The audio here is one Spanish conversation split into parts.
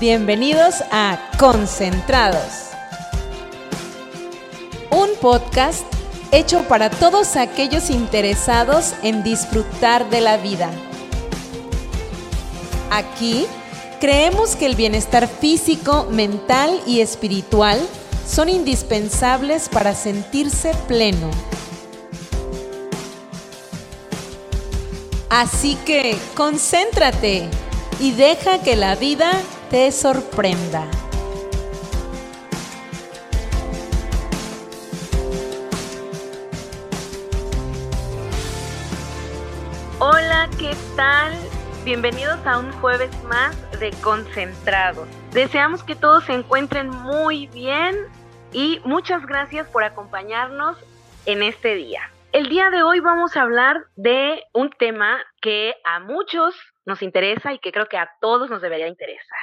Bienvenidos a Concentrados, un podcast hecho para todos aquellos interesados en disfrutar de la vida. Aquí creemos que el bienestar físico, mental y espiritual son indispensables para sentirse pleno. Así que concéntrate y deja que la vida te sorprenda. Hola, ¿qué tal? Bienvenidos a un jueves más de Concentrados. Deseamos que todos se encuentren muy bien y muchas gracias por acompañarnos en este día. El día de hoy vamos a hablar de un tema que a muchos nos interesa y que creo que a todos nos debería interesar.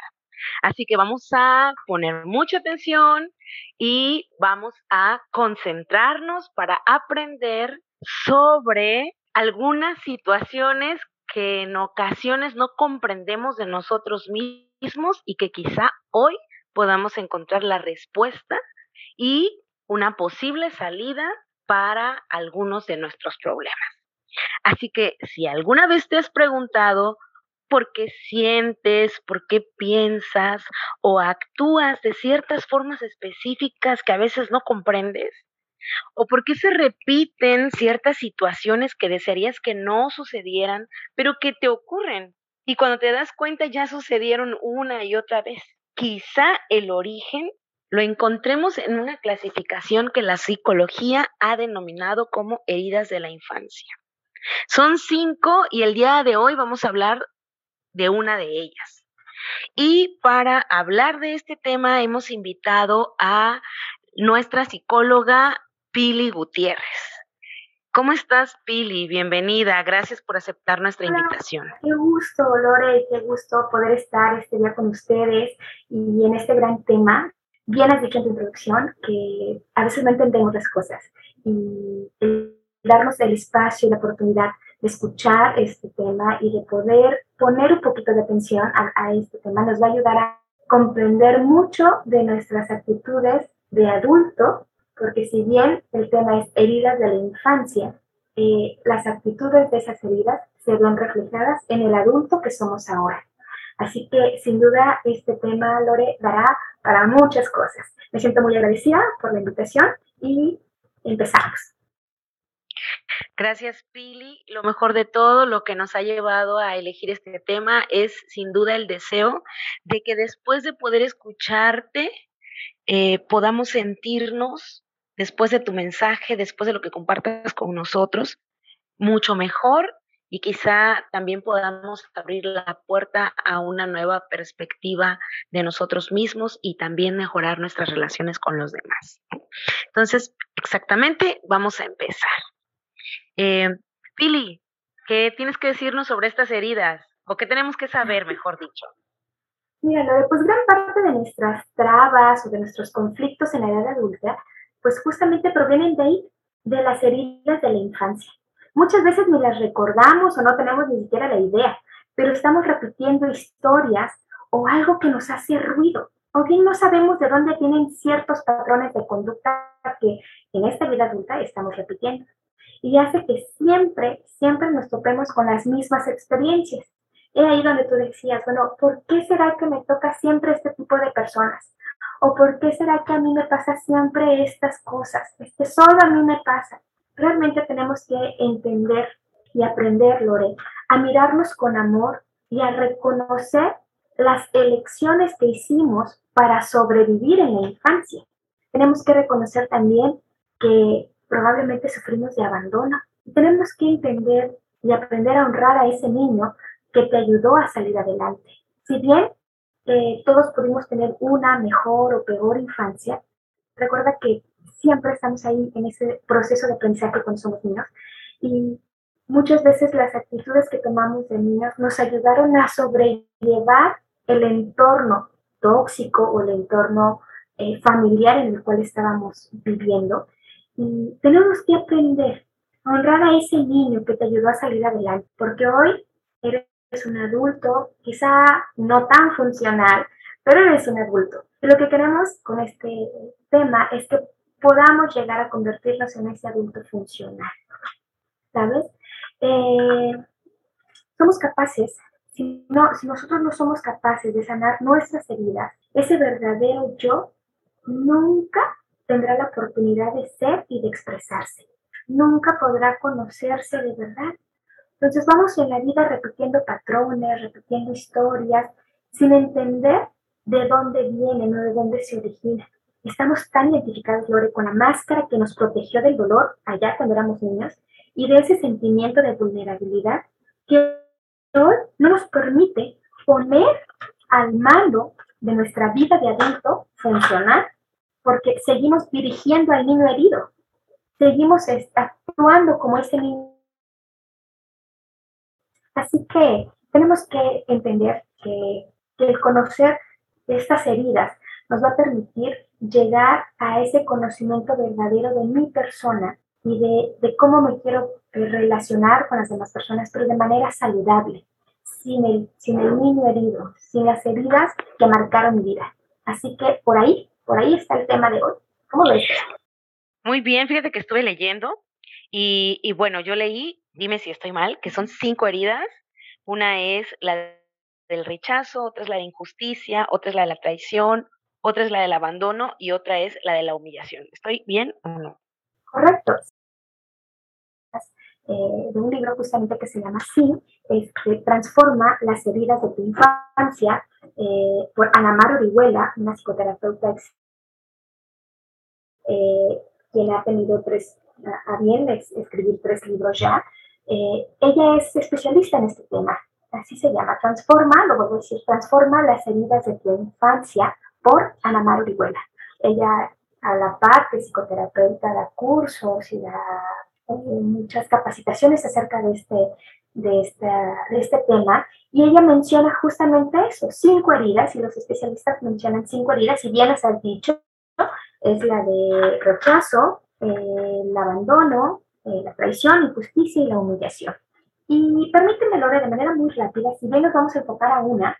Así que vamos a poner mucha atención y vamos a concentrarnos para aprender sobre algunas situaciones que en ocasiones no comprendemos de nosotros mismos y que quizá hoy podamos encontrar la respuesta y una posible salida para algunos de nuestros problemas. Así que si alguna vez te has preguntado por qué sientes, por qué piensas o actúas de ciertas formas específicas que a veces no comprendes? ¿O por qué se repiten ciertas situaciones que desearías que no sucedieran, pero que te ocurren? Y cuando te das cuenta ya sucedieron una y otra vez. Quizá el origen lo encontremos en una clasificación que la psicología ha denominado como heridas de la infancia. Son cinco y el día de hoy vamos a hablar de una de ellas. Y para hablar de este tema hemos invitado a nuestra psicóloga Pili Gutiérrez. ¿Cómo estás, Pili? Bienvenida. Gracias por aceptar nuestra invitación. Qué gusto, Lore, qué gusto poder estar este día con ustedes y en este gran tema. Bien has dicho en tu introducción que a veces no entendemos las cosas y darnos el espacio y la oportunidad de escuchar este tema y de poder poner un poquito de atención a, este tema nos va a ayudar a comprender mucho de nuestras actitudes de adulto, porque si bien el tema es heridas de la infancia, eh, las actitudes de esas heridas se ven reflejadas en el adulto que somos ahora. Así que sin duda este tema, Lore, dará para muchas cosas. Me siento muy agradecida por la invitación y empezamos. Gracias, Pili. Lo mejor de todo, lo que nos ha llevado a elegir este tema es sin duda el deseo de que después de poder escucharte, eh, podamos sentirnos, después de tu mensaje, después de lo que compartas con nosotros, mucho mejor y quizá también podamos abrir la puerta a una nueva perspectiva de nosotros mismos y también mejorar nuestras relaciones con los demás. Entonces, exactamente, vamos a empezar. Eh, Pili, ¿qué tienes que decirnos sobre estas heridas? ¿O qué tenemos que saber, mejor dicho? Mira, pues gran parte de nuestras trabas o de nuestros conflictos en la edad adulta, pues justamente provienen de ahí, de las heridas de la infancia. Muchas veces ni las recordamos o no tenemos ni siquiera la idea, pero estamos repitiendo historias o algo que nos hace ruido. O bien no sabemos de dónde vienen ciertos patrones de conducta que en esta vida adulta estamos repitiendo y hace que siempre, siempre nos topemos con las mismas experiencias. Es ahí donde tú decías, bueno, ¿por qué será que me toca siempre este tipo de personas? ¿O por qué será que a mí me pasa siempre estas cosas? Es que solo a mí me pasa. Realmente tenemos que entender y aprender, Lore, a mirarnos con amor y a reconocer las elecciones que hicimos para sobrevivir en la infancia. Tenemos que reconocer también que probablemente sufrimos de abandono. tenemos que entender y aprender a honrar a ese niño que te ayudó a salir adelante. Si bien eh, todos pudimos tener una mejor o peor infancia, recuerda que siempre estamos ahí en ese proceso de aprendizaje cuando somos niños y muchas veces las actitudes que tomamos de niños nos ayudaron a sobrellevar el entorno tóxico o el entorno eh, familiar en el cual estábamos viviendo tenemos que aprender a honrar a ese niño que te ayudó a salir adelante, porque hoy eres un adulto, quizá no tan funcional, pero eres un adulto. Y lo que queremos con este tema es que podamos llegar a convertirnos en ese adulto funcional. ¿Sabes? Eh, somos capaces, si, no, si nosotros no somos capaces de sanar nuestras heridas, ese verdadero yo nunca tendrá la oportunidad de ser y de expresarse. Nunca podrá conocerse de verdad. Entonces vamos en la vida repitiendo patrones, repitiendo historias, sin entender de dónde vienen o de dónde se originan. Estamos tan identificados, Lore, con la máscara que nos protegió del dolor allá cuando éramos niños y de ese sentimiento de vulnerabilidad que hoy no nos permite poner al mando de nuestra vida de adulto funcionar porque seguimos dirigiendo al niño herido, seguimos actuando como ese niño. Así que tenemos que entender que, el conocer estas heridas nos va a permitir llegar a ese conocimiento verdadero de mi persona y de, de, cómo me quiero relacionar con las demás personas, pero de manera saludable, sin sin el niño herido, sin las heridas que marcaron mi vida. Así que por ahí por ahí está el tema de hoy. ¿Cómo ves? Muy bien, fíjate que estuve leyendo y, y bueno, yo leí, dime si estoy mal, que son cinco heridas. Una es la del rechazo, otra es la de injusticia, otra es la de la traición, otra es la del abandono y otra es la de la humillación. ¿Estoy bien o no? Correcto. Eh, de un libro justamente que se llama Sí, este, transforma las heridas de tu infancia eh, por Anamar Orihuela, una psicoterapeuta eh, quien ha tenido tres, a bien escribir tres libros ya. Eh, ella es especialista en este tema, así se llama, transforma, lo vuelvo a decir, transforma las heridas de tu infancia por Anamar Orihuela. Ella, a la par de psicoterapeuta, da cursos y da muchas capacitaciones acerca de este, de, de este tema y ella menciona justamente eso, cinco heridas y los especialistas mencionan cinco heridas y bien les has dicho, es la de rechazo, eh, el abandono, eh, la traición, injusticia y la humillación. Y permíteme, Lore, de manera muy rápida, si bien nos vamos a enfocar a una,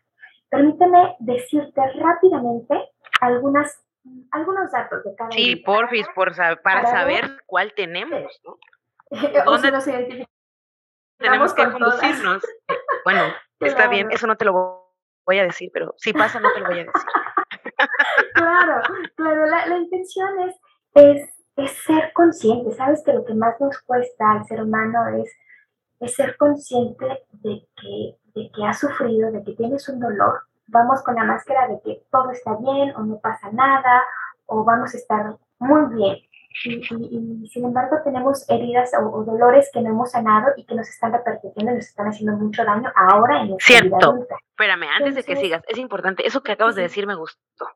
permíteme decirte rápidamente algunas, algunos datos de cada Sí, porfis, por, para, saber cuál tenemos, ¿no? ¿Dónde nos identificamos? Tenemos que conducirnos. bueno, está bien, eso no te lo voy a decir, pero si pasa no te lo voy a decir. claro, claro, la, intención es, es, ser consciente. Sabes que lo que más nos cuesta al ser humano es, es ser consciente de que, de que has sufrido, de que tienes un dolor. Vamos con la máscara de que todo está bien o no pasa nada o vamos a estar muy bien. Y, sin embargo tenemos heridas o, dolores que no hemos sanado y que nos están repercutiendo y nos están haciendo mucho daño ahora en nuestra Cierto. vida adulta. Espérame, antes de que sigas, es importante, eso que acabas de decir me gustó.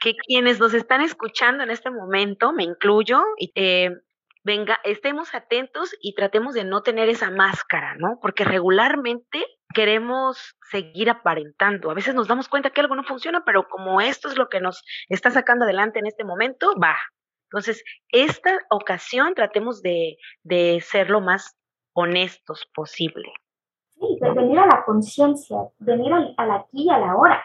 Que quienes nos están escuchando en este momento, me incluyo, eh, venga, estemos atentos y tratemos de no tener esa máscara, ¿no? Porque regularmente queremos seguir aparentando. A veces nos damos cuenta que algo no funciona, pero como esto es lo que nos está sacando adelante en este momento, va, entonces, esta ocasión tratemos de, ser lo más honestos posible. Sí, de venir a la conciencia, venir al, aquí y a la hora,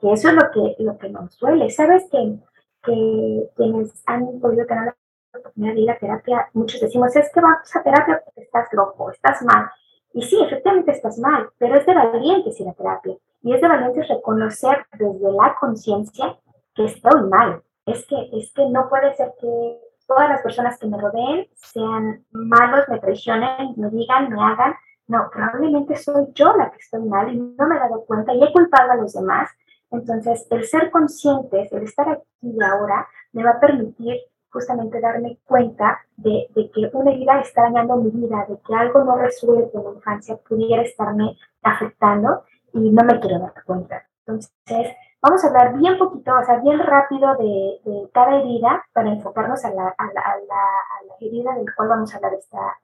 que eso es lo que, lo que nos duele. Sabes que, que quienes han podido tener la oportunidad de ir a terapia, muchos decimos, es que vas a terapia porque estás loco, estás mal. Y sí, efectivamente estás mal, pero es de valientes ir a terapia. Y es de valientes reconocer desde la conciencia que estoy mal, es que, es que no puede ser que todas las personas que me rodeen sean malos, me traicionen, me digan, me hagan. No, probablemente soy yo la que estoy mal y no me he dado cuenta y he culpado a los demás. Entonces, el ser conscientes, el estar aquí y ahora, me va a permitir justamente darme cuenta de, de, que una herida está dañando mi vida, de que algo no resuelto en la infancia pudiera estarme afectando y no me quiero dar cuenta. Entonces, Vamos a hablar bien poquito, o sea, bien rápido de, cada herida para enfocarnos a la, a, la, a, la, herida del cual vamos a hablar esta,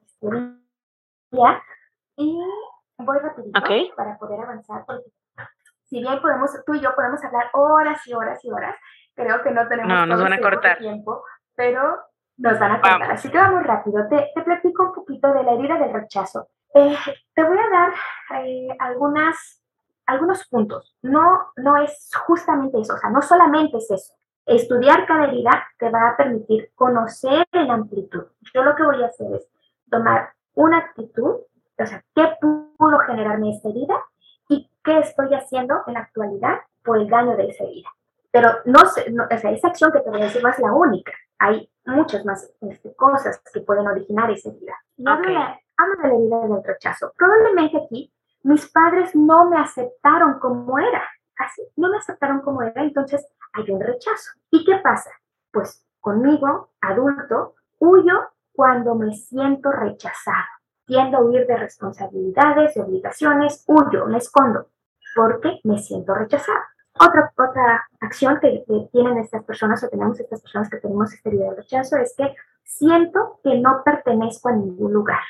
día. Y voy rapidito para poder avanzar, porque si bien podemos, tú y yo podemos hablar horas y horas y horas, creo que no tenemos no, nos van a cortar. tiempo, pero nos van a cortar. Así que vamos rápido. Te, te, platico un poquito de la herida del rechazo. Eh, te voy a dar eh, algunas algunos puntos. No, no es justamente eso, o sea, no solamente es eso. Estudiar cada herida te va a permitir conocer en amplitud. Yo lo que voy a hacer es tomar una actitud, o sea, ¿qué pudo generarme esta herida? ¿Y qué estoy haciendo en la actualidad por el daño de esa herida? Pero no, no o sea, esa acción que te voy a decir no es la única. Hay muchas más este, cosas que pueden originar esa herida. hablo, de, hablo de la herida del rechazo. Probablemente aquí mis padres no me aceptaron como era. Así, no me aceptaron como era, entonces hay un rechazo. ¿Y qué pasa? Pues conmigo, adulto, huyo cuando me siento rechazado. Tiendo a huir de responsabilidades, de obligaciones, huyo, me escondo, porque me siento rechazado. Otra, otra acción que, tienen estas personas o tenemos estas personas que tenemos esta herida de rechazo es que siento que no pertenezco a ningún lugar.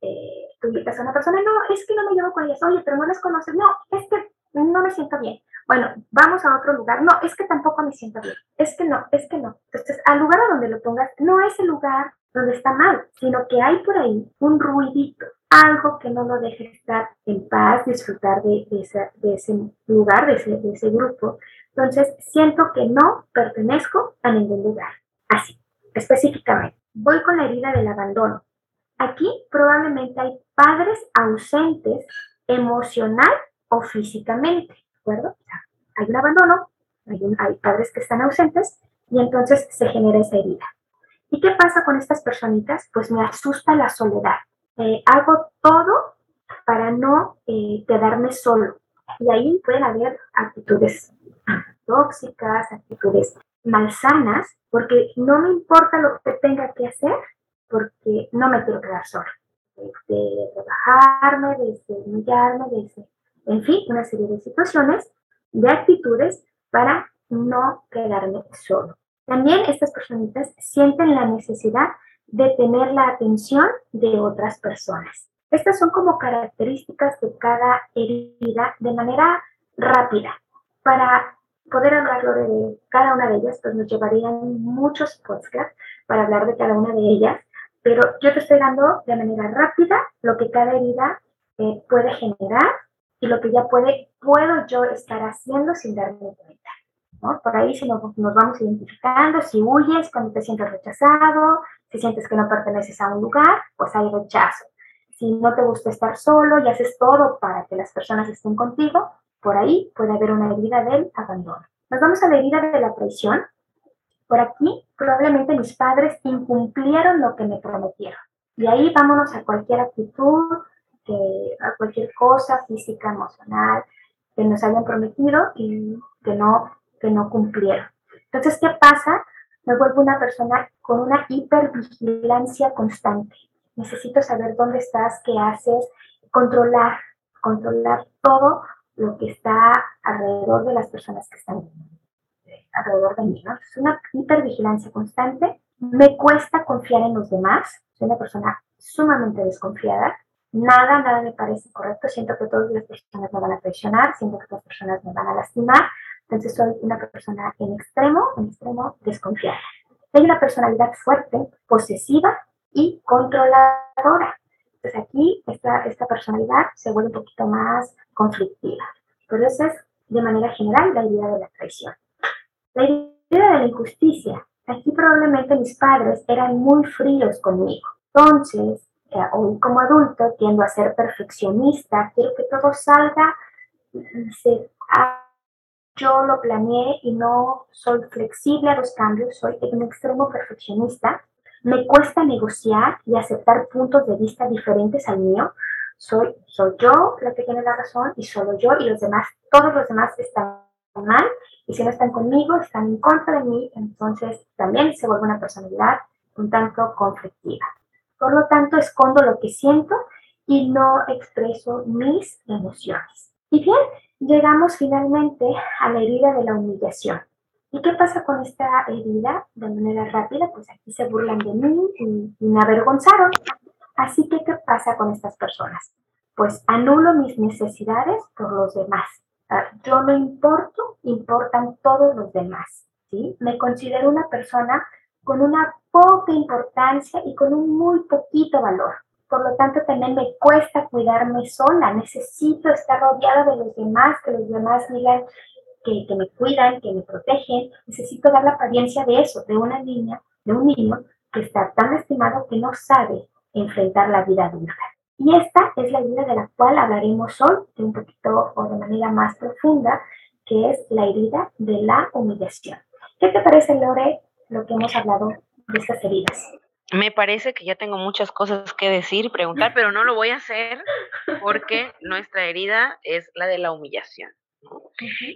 Eh, tú invitas a una persona, no, es que no me llevo con ellas, oye, pero no las conoces, no, es que no me siento bien. Bueno, vamos a otro lugar, no, es que tampoco me siento bien, es que no, es que no. Entonces, al lugar a donde lo pongas, no es el lugar donde está mal, sino que hay por ahí un ruidito, algo que no lo deje estar en paz, disfrutar de, ese lugar, de ese, de ese grupo. Entonces, siento que no pertenezco a ningún lugar. Así, específicamente. Voy con la herida del abandono. Aquí probablemente hay padres ausentes emocional o físicamente, ¿de acuerdo? hay un abandono, hay, padres que están ausentes y entonces se genera esa herida. ¿Y qué pasa con estas personitas? Pues me asusta la soledad. Eh, hago todo para no eh, quedarme solo. Y ahí pueden haber actitudes tóxicas, actitudes malsanas, porque no me importa lo que tenga que hacer, porque no me quiero quedar sola. De rebajarme, de humillarme, de, en fin, una serie de situaciones, de actitudes para no quedarme solo. También estas personitas sienten la necesidad de tener la atención de otras personas. Estas son como características de cada herida de manera rápida. Para poder hablarlo de cada una de ellas, pues nos llevarían muchos podcasts para hablar de cada una de ellas pero yo te estoy dando de manera rápida lo que cada herida eh, puede generar y lo que ya puede, puedo yo estar haciendo sin darme cuenta. ¿no? Por ahí si nos, nos vamos identificando, si huyes cuando te sientes rechazado, si sientes que no perteneces a un lugar, pues hay rechazo. Si no te gusta estar solo y haces todo para que las personas estén contigo, por ahí puede haber una herida del abandono. Nos vamos a la herida de la traición, por aquí probablemente mis padres incumplieron lo que me prometieron. Y ahí vámonos a cualquier actitud, a cualquier cosa física, emocional, que nos hayan prometido y que no, que no cumplieron. Entonces, ¿qué pasa? Me vuelvo una persona con una hipervigilancia constante. Necesito saber dónde estás, qué haces, controlar, controlar todo lo que está alrededor de las personas que están alrededor de mí, ¿no? Es una hipervigilancia constante. Me cuesta confiar en los demás. Soy una persona sumamente desconfiada. Nada, nada me parece correcto. Siento que todas las personas me van a traicionar. Siento que todas las personas me van a lastimar. Entonces soy una persona en extremo, en extremo desconfiada. Tengo una personalidad fuerte, posesiva y controladora. Entonces aquí esta, esta personalidad se vuelve un poquito más conflictiva. Pero esa es de manera general la idea de la traición. La idea de la injusticia. Aquí probablemente mis padres eran muy fríos conmigo. Entonces, hoy como adulto tiendo a ser perfeccionista, quiero que todo salga y se, yo lo planeé y no soy flexible a los cambios, soy en extremo perfeccionista. Me cuesta negociar y aceptar puntos de vista diferentes al mío. Soy, soy yo la que tiene la razón y solo yo y los demás, todos los demás están mal y si no están conmigo, están en contra de mí, entonces también se vuelve una personalidad un tanto conflictiva. Por lo tanto, escondo lo que siento y no expreso mis emociones. Y bien, llegamos finalmente a la herida de la humillación. ¿Y qué pasa con esta herida de manera rápida? Pues aquí se burlan de mí y, y me avergonzaron. Así que, ¿qué pasa con estas personas? Pues anulo mis necesidades por los demás yo no importo, importan todos los demás. Me considero una persona con una poca importancia y con un muy poquito valor. por lo tanto también me cuesta cuidarme sola, necesito estar rodeada de los demás, que los demás digan que, que me cuidan, que me protegen, necesito dar la apariencia de eso, de una niña, de un niño que está tan estimado que no sabe enfrentar la vida adulta. Y esta es la herida de la cual hablaremos hoy, de un poquito o de manera más profunda, que es la herida de la humillación. ¿Qué te parece, Lore, lo que hemos hablado de estas heridas? Me parece que ya tengo muchas cosas que decir y preguntar, pero no lo voy a hacer porque nuestra herida es la de la humillación.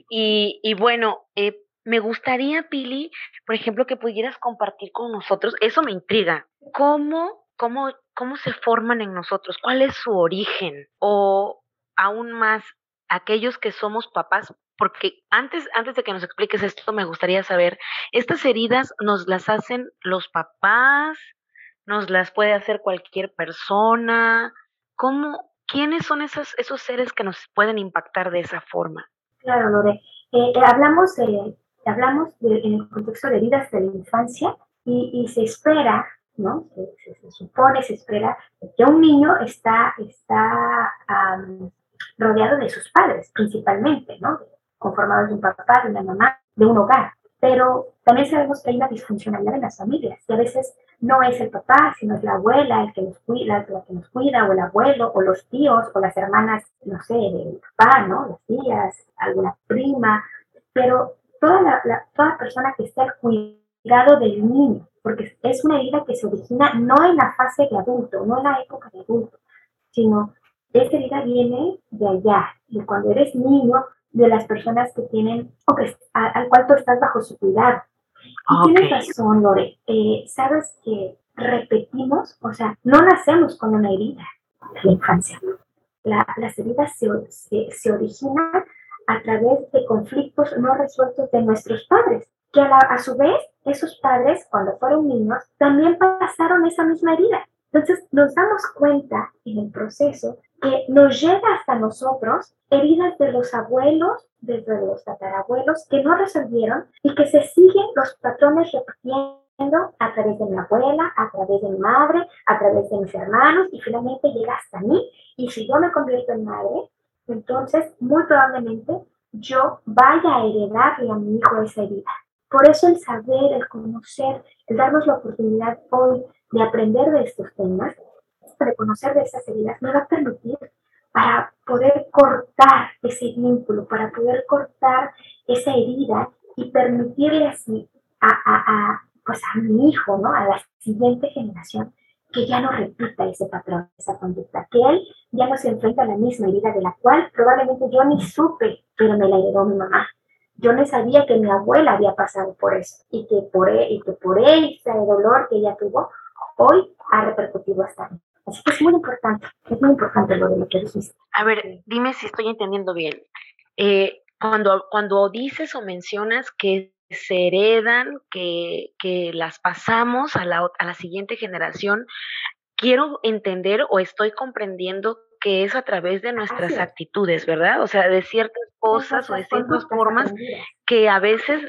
Y, y bueno, eh, me gustaría, Pili, por ejemplo, que pudieras compartir con nosotros, eso me intriga, ¿cómo, cómo, cómo se forman en nosotros? ¿Cuál es su origen? O aún más, aquellos que somos papás, porque antes, antes de que nos expliques esto, me gustaría saber, ¿estas heridas nos las hacen los papás? ¿Nos las puede hacer cualquier persona? ¿Cómo, ¿Quiénes son esos, esos seres que nos pueden impactar de esa forma? Claro, Lore. Eh, eh, hablamos, de, hablamos en el contexto de heridas de la infancia y, se espera, ¿no? Se, supone, se espera que un niño está, está rodeado de sus padres, principalmente, ¿no? Conformados de un papá, de una mamá, de un hogar. Pero también sabemos que hay una disfuncionalidad en las familias y a veces no es el papá, sino es la abuela el que nos cuida, la que nos cuida, o el abuelo, o los tíos, o las hermanas, no sé, del papá, ¿no? Las tías, alguna prima, pero toda, la, toda persona que esté al cuidado del niño, porque es una herida que se origina no en la fase de adulto, no en la época de adulto, sino esta herida viene de allá, de cuando eres niño, de las personas que tienen, o que, al cual tú estás bajo su cuidado. Y tienes razón, Lore. Eh, Sabes que repetimos, o sea, no nacemos con una herida en la infancia. las heridas se, se, se, originan a través de conflictos no resueltos de nuestros padres, que a, su vez esos padres, cuando fueron niños, también pasaron esa misma herida. Entonces nos damos cuenta en el proceso que nos llega hasta nosotros heridas de los abuelos, desde los tatarabuelos, que no resolvieron y que se siguen los patrones repitiendo a través de mi abuela, a través de mi madre, a través de mis hermanos y finalmente llega hasta mí. Y si yo me convierto en madre, entonces muy probablemente yo vaya a heredarle a mi hijo esa herida. Por eso el saber, el conocer, el darnos la oportunidad hoy de aprender de estos temas, de conocer de esas heridas, me va a permitir para poder cortar ese vínculo, para poder cortar esa herida y permitirle así a, a, pues a mi hijo, ¿no? a la siguiente generación, que ya no repita ese patrón, esa conducta, que él ya no se enfrenta a la misma herida de la cual probablemente yo ni supe, pero me la heredó mi mamá. Yo no sabía que mi abuela había pasado por eso y que por, e, y que por ese dolor que ella tuvo, hoy ha repercutido hasta mí. Así que es muy importante, es muy importante lo de lo que dijiste. A ver, dime si estoy entendiendo bien. Eh, cuando, cuando dices o mencionas que se heredan, que, que las pasamos a la, a la siguiente generación, quiero entender o estoy comprendiendo que es a través de nuestras actitudes, ¿verdad? O sea, de ciertas cosas o de ciertas formas que a veces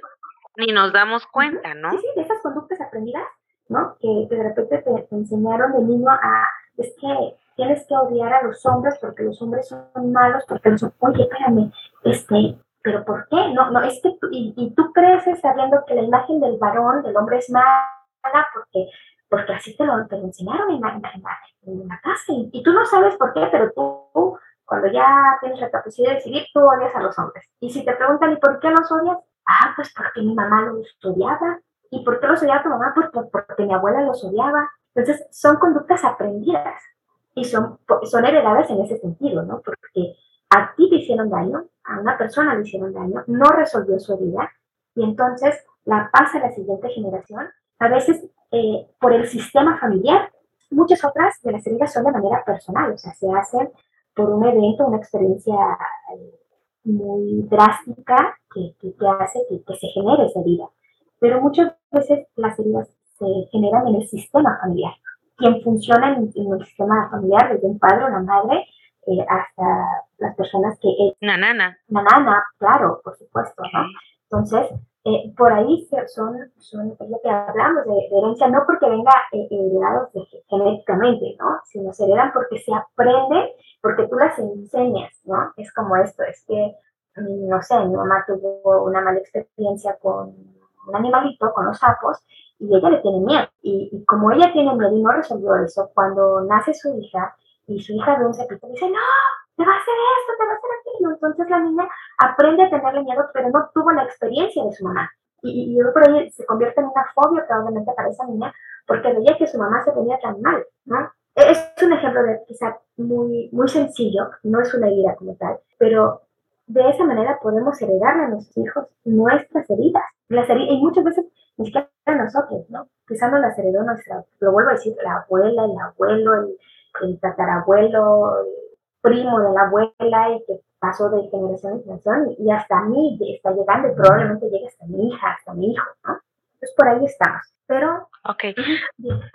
ni nos damos cuenta, ¿no? Sí, sí, de esas conductas aprendidas, ¿no? Que, de repente te, enseñaron de niño a, es que tienes que odiar a los hombres porque los hombres son malos, porque los oye, espérame, este, pero ¿por qué? No, no, es que tú, y, tú creces sabiendo que la imagen del varón, del hombre es mala, porque, porque así te lo, te lo enseñaron en la, en la, casa, y, tú no sabes por qué, pero tú, cuando ya tienes la capacidad de decidir, tú odias a los hombres. Y si te preguntan, ¿y por qué los odias? Ah, pues porque mi mamá los odiaba. ¿Y por qué los odiaba tu mamá? Pues porque mi abuela los odiaba. Entonces, son conductas aprendidas y son, son heredadas en ese sentido, ¿no? Porque a ti te hicieron daño, a una persona le hicieron daño, no resolvió su herida y entonces la pasa a la siguiente generación, a veces eh, por el sistema familiar. Muchas otras de las heridas son de manera personal, o sea, se hacen por un evento, una experiencia eh, muy drástica que, que, hace que, que, se genere esa herida. Pero muchas veces las heridas se generan en el sistema familiar. Quien funciona en, el sistema familiar, desde un padre o una madre, eh, hasta las personas que... una nana. Una nana, claro, por supuesto, ¿no? Entonces, eh, por ahí son, son es lo que hablamos de, herencia, no porque venga eh, heredados genéticamente, ¿no? Sino se heredan porque se aprende, porque tú las enseñas, ¿no? Es como esto, es que, mm, no sé, mi mamá tuvo una mala experiencia con un animalito, con los sapos, y ella le tiene miedo. Y, como ella tiene miedo y no resolvió eso, cuando nace su hija y su hija ve un sapito, dice, no, te va a hacer esto, te va a hacer aquello. Entonces la niña aprende a tenerle miedo, pero no tuvo la experiencia de su mamá. Y, y por ahí se convierte en una fobia probablemente para esa niña, porque veía que su mamá se ponía tan mal, ¿no? Es un ejemplo de quizá muy, muy sencillo, no es una herida como tal, pero de esa manera podemos heredarle a nuestros hijos nuestras heridas. Las heridas y muchas veces ni siquiera nosotros, ¿no? Quizá no las heredó nuestra, lo vuelvo a decir, la abuela, el abuelo, el, el tatarabuelo, el primo de la abuela y que pasó de generación en generación y hasta a mí está llegando y probablemente llegue hasta mi hija, hasta mi hijo, ¿no? Entonces por ahí estamos. Pero... Ok.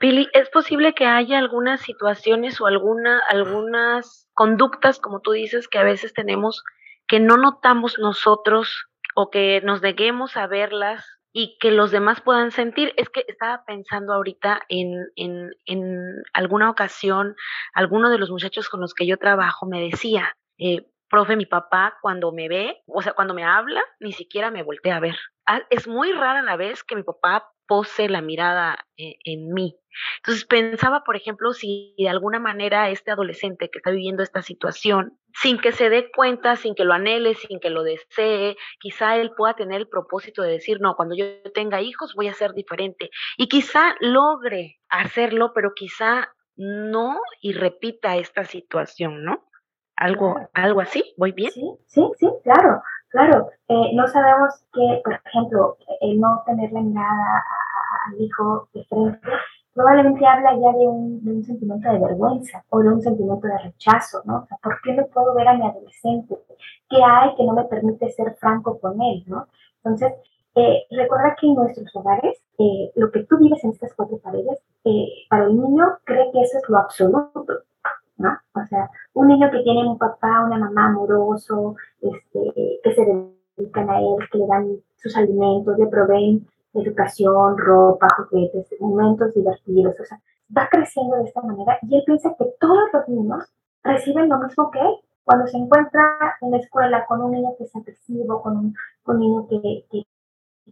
Billy, ¿es posible que haya algunas situaciones o alguna, algunas conductas, como tú dices, que a veces tenemos que no notamos nosotros o que nos neguemos a verlas y que los demás puedan sentir. Es que estaba pensando ahorita en, en, en alguna ocasión, alguno de los muchachos con los que yo trabajo me decía, eh, profe, mi papá cuando me ve, o sea, cuando me habla, ni siquiera me voltea a ver. Ah, es muy rara la vez que mi papá pose la mirada en, eh, en mí. Entonces pensaba, por ejemplo, si de alguna manera este adolescente que está viviendo esta situación, sin que se dé cuenta, sin que lo anhele, sin que lo desee, quizá él pueda tener el propósito de decir, no, cuando yo tenga hijos voy a ser diferente. Y quizá logre hacerlo, pero quizá no y repita esta situación, ¿no? Algo, algo así, ¿voy bien? Sí, sí, sí, claro, claro. Eh, no sabemos que, por ejemplo, el no tener la mirada al hijo de frente probablemente habla ya de un, de un, sentimiento de vergüenza o de un sentimiento de rechazo, ¿no? O sea, ¿por qué no puedo ver a mi adolescente? ¿Qué hay que no me permite ser franco con él, ¿no? Entonces, eh, recuerda que en nuestros hogares, eh, lo que tú vives en estas cuatro paredes, eh, para el niño cree que eso es lo absoluto, O sea, un niño que tiene un papá, una mamá amoroso, este, que se dedican a él, que le dan sus alimentos, le proveen educación, ropa, juguetes, momentos divertidos, o sea, va creciendo de esta manera y él piensa que todos los niños reciben lo mismo que él. Cuando se encuentra en la escuela con un niño que es agresivo, con un, con niño que, que,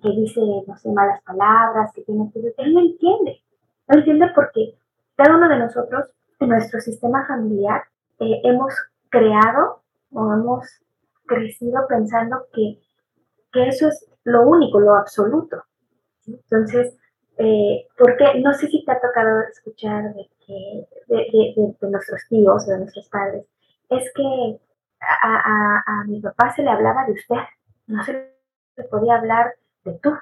que, dice, no sé, malas palabras, que tiene. Él no entiende. No entiende porque cada uno de nosotros, en nuestro sistema familiar, eh, hemos creado o hemos crecido pensando que, que eso es lo único, lo absoluto. Entonces, eh, porque no sé si te ha tocado escuchar de, que, de, de, nuestros tíos o de nuestros padres, es que a, a, a, mi papá se le hablaba de usted, no se le podía hablar de tú.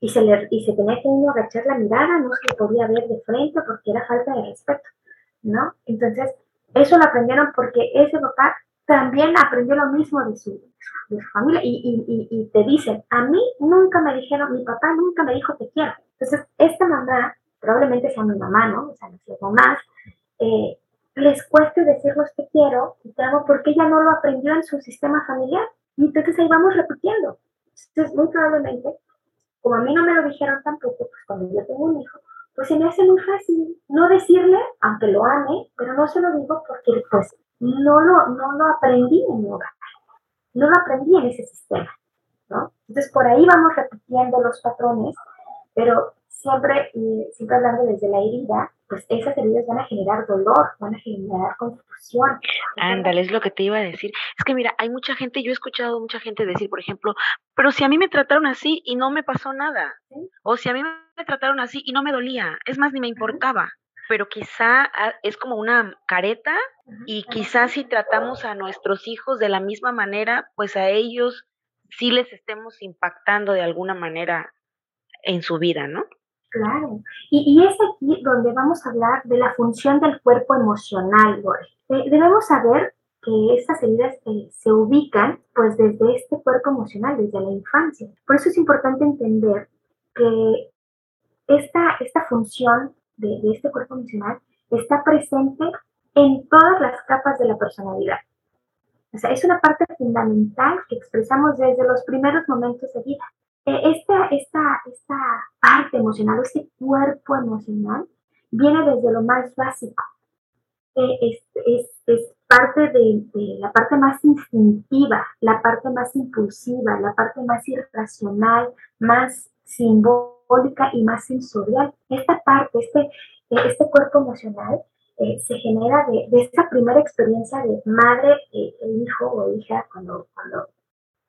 Y se, le, y se tenía que uno agachar la mirada, no se le podía ver de frente porque era falta de respeto, ¿no? Entonces, eso lo aprendieron porque ese papá también aprendió lo mismo de su, de su familia y, y, y, te dicen, a mí nunca me dijeron, mi papá nunca me dijo te quiero. Entonces, esta mamá, probablemente sea mi mamá, ¿no? O sea, nuestras mamás, eh, les cueste decirnos te quiero y te amo porque ella no lo aprendió en su sistema familiar. Y entonces ahí vamos repitiendo. Entonces, muy probablemente, como a mí no me lo dijeron tampoco, pues cuando yo tengo un hijo, pues se me hace muy fácil no decirle, aunque lo ame, pero no se lo digo porque pues no lo, no lo aprendí en mi hogar, no lo aprendí en ese sistema, ¿no? Entonces por ahí vamos repitiendo los patrones, pero siempre, siempre hablando desde la herida, pues esas heridas van a generar dolor, van a generar confusión. Ándale, es lo que te iba a decir. Es que mira, hay mucha gente, yo he escuchado mucha gente decir, por ejemplo, pero si a mí me trataron así y no me pasó nada, o si a mí me trataron así y no me dolía, es más, ni me importaba pero quizá ah, es como una careta y quizás si tratamos a nuestros hijos de la misma manera, pues a ellos sí les estemos impactando de alguna manera en su vida, ¿no? Claro. Y, y es aquí donde vamos a hablar de la función del cuerpo emocional, eh, debemos saber que estas heridas eh, se ubican pues desde este cuerpo emocional, desde la infancia. Por eso es importante entender que esta, esta función de, este cuerpo emocional está presente en todas las capas de la personalidad. O sea, es una parte fundamental que expresamos desde los primeros momentos de vida. Eh, esta, esta, esta parte emocional este cuerpo emocional viene desde lo más básico. Eh, es, es, es, parte de, de, la parte más instintiva, la parte más impulsiva, la parte más irracional, más simbólica y más sensorial. Esta parte, este, este cuerpo emocional, eh, se genera de, de, esta primera experiencia de madre e hijo o hija cuando, cuando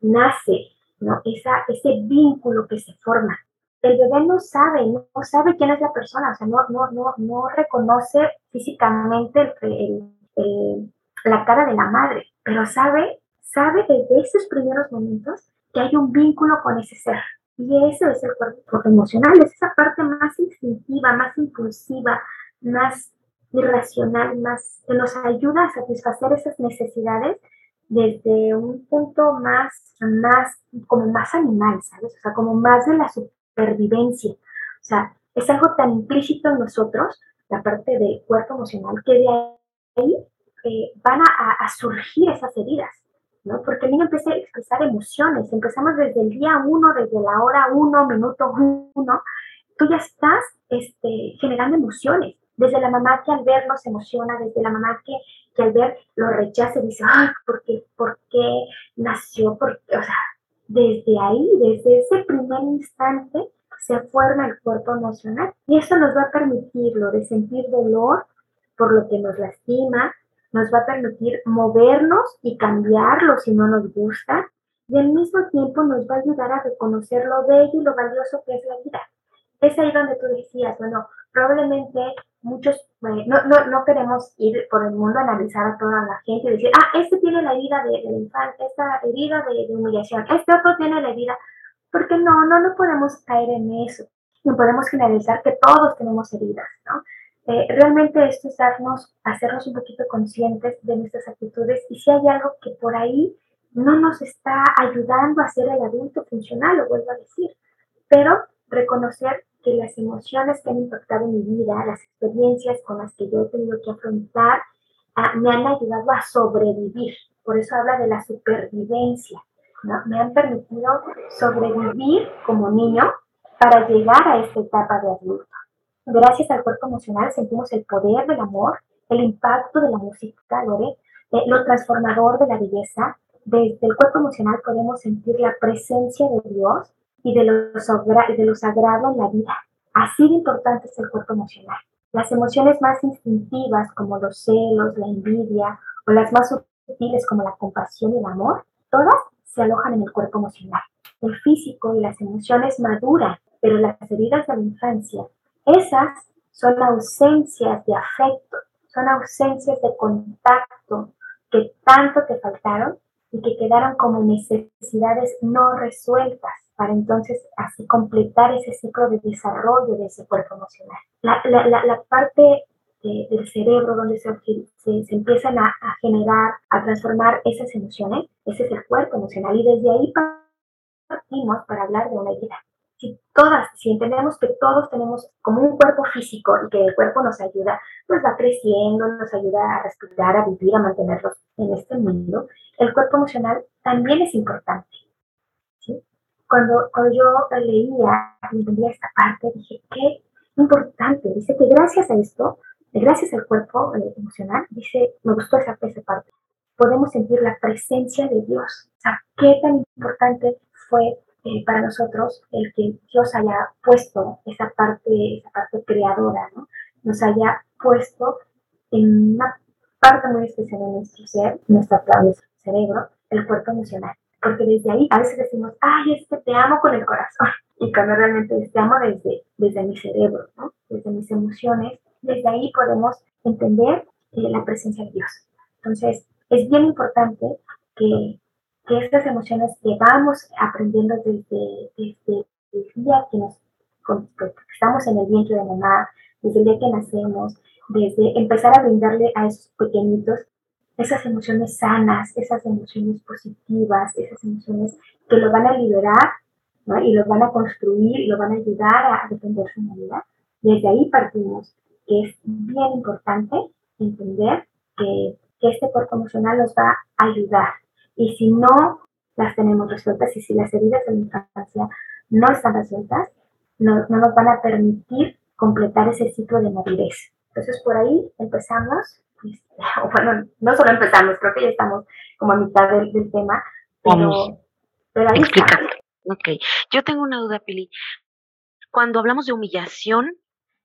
nace, ¿no? Esa, ese vínculo que se forma. El bebé no sabe, no, sabe quién es la persona, o sea, no, no, no, no reconoce físicamente la cara de la madre, pero sabe, sabe desde esos primeros momentos que hay un vínculo con ese ser. Y ese es el cuerpo emocional, es esa parte más instintiva, más impulsiva, más irracional, más que nos ayuda a satisfacer esas necesidades desde un punto más, más, como más animal, ¿sabes? O sea, como más de la supervivencia. O sea, es algo tan implícito en nosotros, la parte del cuerpo emocional, que de ahí eh, van a, a, surgir esas heridas, ¿no? Porque el niño empieza a expresar emociones, empezamos desde el día uno, desde la hora uno, minuto uno, tú ya estás este, generando emociones, desde la mamá que al verlo se emociona, desde la mamá que, que al ver lo rechaza y dice, ay, ¿por qué, ¿por qué nació? ¿Por qué? O sea, desde ahí, desde ese primer instante, se forma el cuerpo emocional. Y eso nos va a permitir lo de sentir dolor por lo que nos lastima, nos va a permitir movernos y cambiarlo si no nos gusta, y al mismo tiempo nos va a ayudar a reconocer lo bello y lo valioso que es la vida. Es ahí donde tú decías, bueno, probablemente muchos, eh, no, no, no, queremos ir por el mundo a analizar a toda la gente y decir, ah, este tiene la herida de, de infancia, esta herida de, de, humillación, este otro tiene la herida, porque no, no, no podemos caer en eso, no podemos generalizar que todos tenemos heridas, ¿no? Eh, realmente esto es darnos, hacernos un poquito conscientes de nuestras actitudes y si hay algo que por ahí no nos está ayudando a ser el adulto funcional, lo vuelvo a decir, pero reconocer que las emociones que han impactado mi vida, las experiencias con las que yo he tenido que afrontar, uh, me han ayudado a sobrevivir. Por eso habla de la supervivencia. ¿no? Me han permitido sobrevivir como niño para llegar a esta etapa de adulto. Gracias al cuerpo emocional sentimos el poder del amor, el impacto de la música, Lore, eh, lo transformador de la belleza. Desde el cuerpo emocional podemos sentir la presencia de Dios y de lo, de lo sagrado en la vida. Así de importante es el cuerpo emocional. Las emociones más instintivas como los celos, la envidia o las más sutiles como la compasión y el amor, todas se alojan en el cuerpo emocional. El físico y las emociones maduran, pero las heridas de la infancia, esas son ausencias de afecto, son ausencias de contacto que tanto te faltaron y que quedaron como necesidades no resueltas para entonces así completar ese ciclo de desarrollo de ese cuerpo emocional. La, parte de, del cerebro donde se, empiezan a, generar, a transformar esas emociones, ese es el cuerpo emocional y desde ahí partimos para hablar de una vida. Si todas, si entendemos que todos tenemos como un cuerpo físico y que el cuerpo nos ayuda, pues va creciendo, nos ayuda a respirar, a vivir, a mantenernos en este mundo, el cuerpo emocional también es importante cuando, cuando yo leía y entendía esta parte, dije, qué importante. Dice que gracias a esto, gracias al cuerpo eh, emocional, dice, me gustó esa, parte, podemos sentir la presencia de Dios. O sea, qué tan importante fue eh, para nosotros el que Dios haya puesto esa parte, esa parte creadora, ¿no? Nos haya puesto en una parte muy especial de nuestro ser, nuestro cerebro, el cuerpo emocional porque desde ahí a veces decimos, ay, es que te amo con el corazón, y cuando realmente te amo desde, desde mi cerebro, ¿no? desde mis emociones, desde ahí podemos entender eh, la presencia de Dios. Entonces, es bien importante que, que estas emociones que vamos aprendiendo desde, desde el día que nos que estamos en el vientre de mamá, desde el día que nacemos, desde empezar a brindarle a esos pequeñitos esas emociones sanas, esas emociones positivas, esas emociones que lo van a liberar ¿no? y lo van a construir y lo van a ayudar a defender su vida. Desde ahí partimos, que es bien importante entender que, que este cuerpo emocional nos va a ayudar. Y si no las tenemos resueltas y si las heridas de la infancia no están resueltas, no, no nos van a permitir completar ese ciclo de madurez. Entonces por ahí empezamos, bueno, no solo empezamos, creo que ya estamos como a mitad del, tema, pero, pero ahí Ok, yo tengo una duda, Pili. Cuando hablamos de humillación,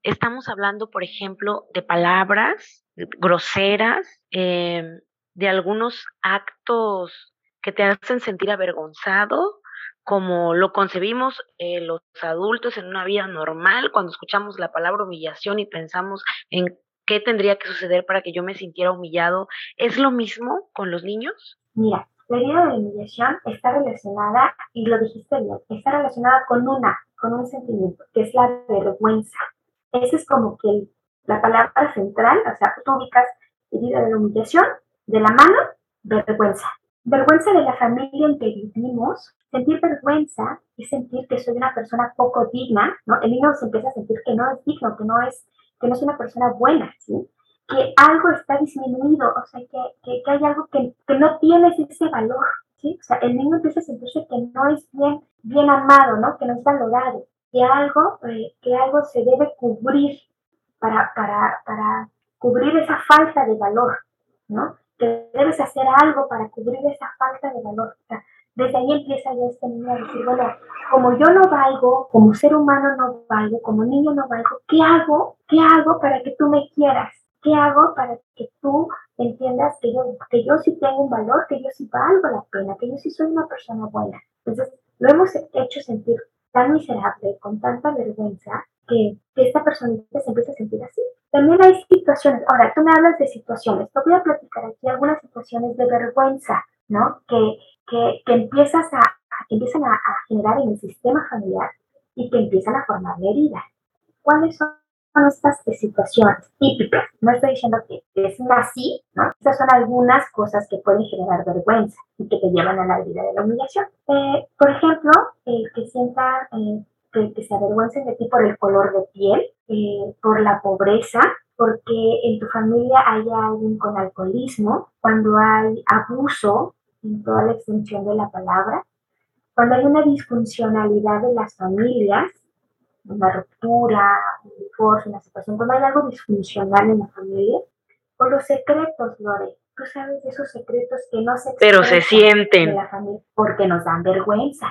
estamos hablando, por ejemplo, de palabras groseras, em, de algunos actos que te hacen sentir avergonzado, como lo concebimos eh, los adultos en una vida normal, cuando escuchamos la palabra humillación y pensamos en qué tendría que suceder para que yo me sintiera humillado, ¿es lo mismo con los niños? Mira, la idea de la humillación está relacionada, y lo dijiste bien, está relacionada con una, con un sentimiento, que es la vergüenza. Esa es como que la palabra central, o sea, tú ubicas herida de la humillación, de la mano, vergüenza. Vergüenza de la familia en que vivimos, sentir vergüenza es sentir que soy una persona poco digna, ¿no? El niño se empieza a sentir que no es digno, que no es, que no es una persona buena, ¿sí? Que algo está disminuido, o sea, que, que, hay algo que, que, no tienes ese valor, ¿sí? O sea, el niño empieza a sentirse que no es bien, bien amado, ¿no? Que no es valorado, que algo, eh, que algo se debe cubrir para, para, para cubrir esa falta de valor, ¿no? que debes hacer algo para cubrir esa falta de valor. Desde ahí empieza ya este niño a decir, bueno, como yo no valgo, como ser humano no valgo, como niño no valgo, ¿qué hago? ¿Qué hago para que tú me quieras? ¿Qué hago para que tú entiendas que yo, que yo sí tengo un valor, que yo sí valgo la pena, que yo sí soy una persona buena? Entonces, lo hemos hecho sentir tan miserable, con tanta vergüenza, que, que esta persona se empieza a sentir así. También hay situaciones, ahora tú me hablas de situaciones, te voy a platicar aquí algunas situaciones de vergüenza, ¿no? Que, que, que empiezas a, que empiezan a, generar en el sistema familiar y que empiezan a formar la herida. ¿Cuáles son estas situaciones típicas? No estoy diciendo que es así, ¿no? Estas son algunas cosas que pueden generar vergüenza y que te llevan a la herida de la humillación. Eh, por ejemplo, el que sienta eh, que, se avergüencen de ti por el color de piel, eh, por la pobreza, porque en tu familia haya alguien con alcoholismo, cuando hay abuso en toda la extensión de la palabra, cuando hay una disfuncionalidad de las familias, una ruptura, un divorcio, una situación, cuando hay algo disfuncional en la familia, o los secretos, Lore. Tú sabes de esos secretos que no se Pero se sienten. la familia porque nos dan vergüenza.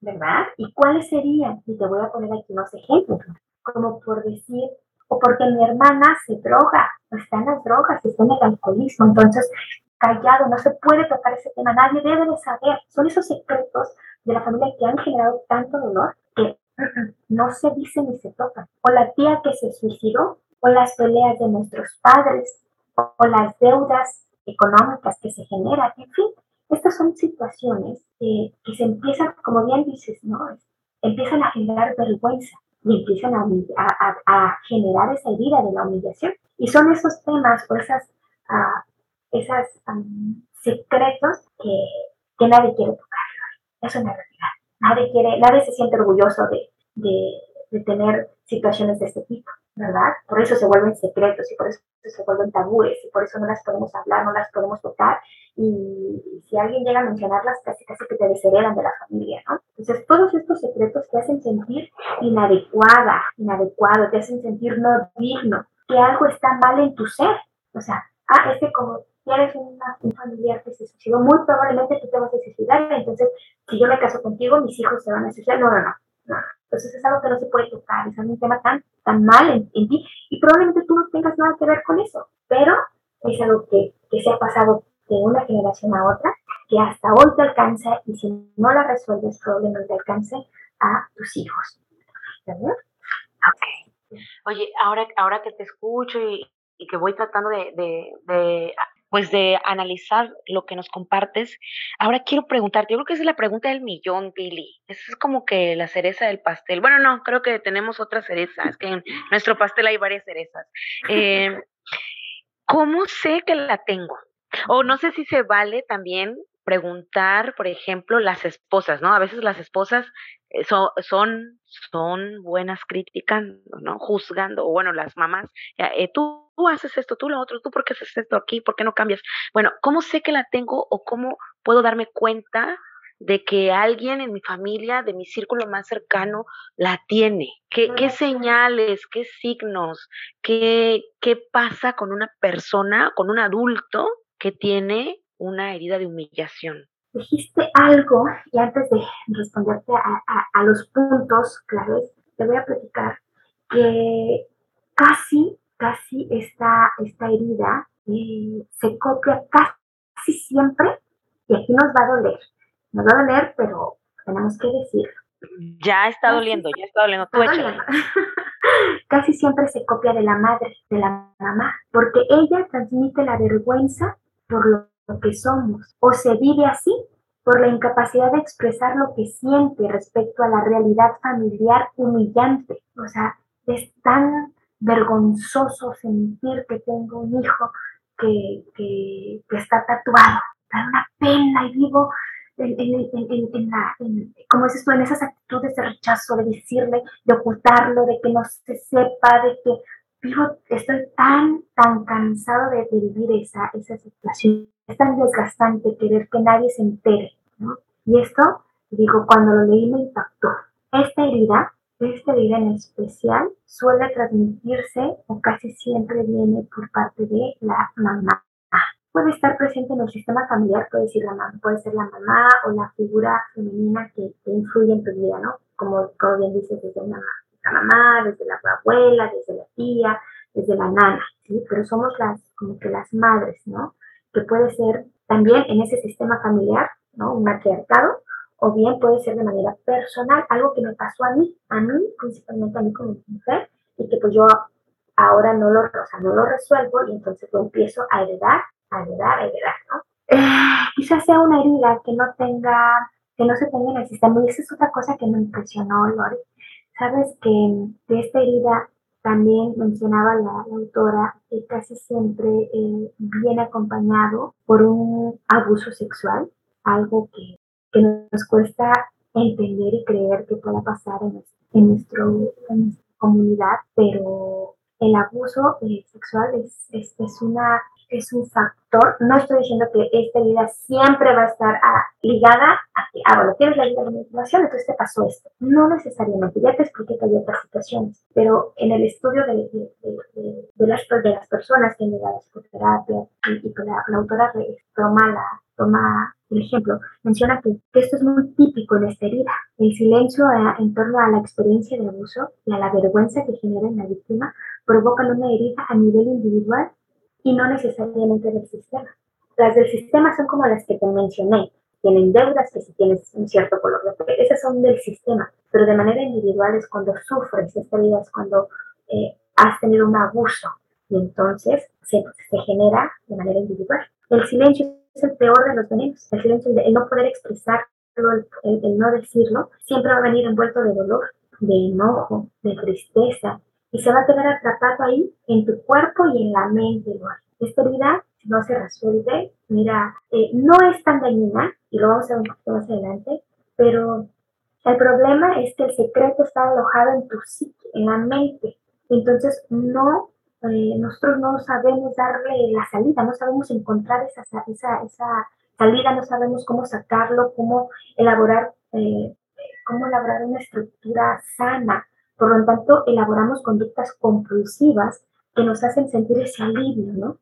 ¿verdad? ¿Y cuáles serían? Y te voy a poner aquí unos ejemplos, como por decir, o porque mi hermana se droga, o está en las drogas, está en el alcoholismo, entonces callado, no se puede tocar ese tema, nadie debe de saber. Son esos secretos de la familia que han generado tanto dolor que no se dicen ni se tocan. O la tía que se suicidó, o las peleas de nuestros padres, o las deudas económicas que se generan, en fin, estas son situaciones que se empiezan, como bien dices, ¿no? empiezan a generar vergüenza y empiezan a, a, generar esa herida de la humillación. Y son esos temas o esas, uh, esas secretos que, que, nadie quiere tocar. Eso es una realidad. Nadie, quiere, nadie se siente orgulloso de, de, de tener situaciones de este tipo. ¿verdad? Por eso se vuelven secretos y por eso se vuelven tabúes y por eso no las podemos hablar, no las podemos tocar y si alguien llega a mencionarlas casi casi que te desheredan de la familia, ¿no? Entonces todos estos secretos te hacen sentir inadecuada, inadecuado, te hacen sentir no digno, que algo está mal en tu ser, o sea, ah, es que como tienes una, un familiar que se suicidó, muy probablemente tú te vas a suicidar, entonces si yo me caso contigo, mis hijos se van a suicidar, no, no, no. Entonces es algo que no se puede tocar, es un tema tan, tan mal en, ti y probablemente tú no tengas nada que ver con eso, pero es algo que, que se ha pasado de una generación a otra, que hasta hoy te alcanza y si no la resuelves probablemente alcance a tus hijos. ¿Verdad? Ok. Oye, ahora, ahora que te escucho y, y que voy tratando de pues de analizar lo que nos compartes. Ahora quiero preguntarte, yo creo que esa es la pregunta del millón, Billy. Esa es como que la cereza del pastel. Bueno, no, creo que tenemos otra cereza, es que en nuestro pastel hay varias cerezas. Eh, ¿Cómo sé que la tengo? O no sé si se vale también preguntar, por ejemplo, las esposas, ¿no? A veces las esposas eh, son, son, son buenas criticando, ¿no? Juzgando, o bueno, las mamás, eh, tú, tú, haces esto, tú lo otro, tú por qué haces esto aquí, por qué no cambias. Bueno, ¿cómo sé que la tengo o cómo puedo darme cuenta de que alguien en mi familia, de mi círculo más cercano, la tiene? ¿Qué, qué señales, qué signos, qué, qué pasa con una persona, con un adulto que tiene una herida de humillación? Dijiste algo y antes de responderte a, los puntos claves, te voy a platicar que casi, casi esta, esta herida eh, se copia casi siempre y aquí nos va a doler. Nos va a doler, pero tenemos que decirlo. Ya está doliendo, ya está doliendo. Tú Casi siempre se copia de la madre, de la mamá, porque ella transmite la vergüenza por lo que somos, o se vive así por la incapacidad de expresar lo que siente respecto a la realidad familiar humillante. O sea, es tan vergonzoso sentir que tengo un hijo que, que, está tatuado. Da una pena y vivo en, en, la, como dices tú, en esas actitudes de rechazo, de decirle, de ocultarlo, de que no se sepa, de que vivo, estoy tan, tan cansado de, vivir esa, esa situación. Es tan desgastante querer que nadie se entere, ¿no? Y esto, digo, cuando lo leí me impactó. Esta herida, esta herida en especial, suele transmitirse o casi siempre viene por parte de la mamá puede estar presente en el sistema familiar, puede ser la, mamá, puede ser la mamá o la figura femenina que, influye en tu vida, ¿no? Como, como bien dices, desde la, la, mamá, desde la abuela, desde la tía, desde la nana, ¿sí? Pero somos las, como que las madres, ¿no? Que puede ser también en ese sistema familiar, ¿no? Un matriarcado, o bien puede ser de manera personal, algo que me pasó a mí, a mí, principalmente a mí como mujer, y que pues yo ahora no lo, o sea, no lo resuelvo y entonces lo empiezo a heredar ayudar, ayudar, ¿no? Eh, quizás sea una herida que no tenga, que no se tenga en el sistema. Y esa es otra cosa que me impresionó, Lori. Sabes que de esta herida también mencionaba la, autora que casi siempre eh, viene acompañado por un abuso sexual, algo que, que, nos cuesta entender y creer que pueda pasar en, en, nuestro, en nuestra comunidad, pero el abuso eh, sexual es, es, es, una es un factor. No estoy diciendo que esta vida siempre va a estar ah, ligada a que, ah, bueno, tienes la vida de manipulación, entonces te pasó esto. No necesariamente, ya te expliqué que hay otras situaciones, pero en el estudio de, de, de, de las, de las personas que han llegado a psicoterapia y, que la, autora toma, la, toma el ejemplo, menciona que, esto es muy típico en esta herida. El silencio eh, en torno a la experiencia de abuso y a la vergüenza que genera en la víctima provocan una herida a nivel individual y no necesariamente del sistema. Las del sistema son como las que te mencioné, tienen deudas que si tienes un cierto color de piel, esas son del sistema, pero de manera individual es cuando sufres esta vida, es cuando eh, has tenido un abuso y entonces se, se, genera de manera individual. El silencio es el peor de los venenos, el silencio, el, no poder expresarlo, el, el no decirlo, siempre va a venir envuelto de dolor, de enojo, de tristeza, y se va a quedar atrapado ahí en tu cuerpo y en la mente. Esta herida, no se resuelve, mira, eh, no es tan dañina, y lo vamos a ver un poquito más adelante, pero el problema es que el secreto está alojado en tu psique, en la mente. Entonces, no, eh, nosotros no sabemos darle la salida, no sabemos encontrar esa, esa, esa salida, no sabemos cómo sacarlo, cómo elaborar, eh, cómo elaborar una estructura sana por lo tanto, elaboramos conductas compulsivas que nos hacen sentir ese alivio, ¿no?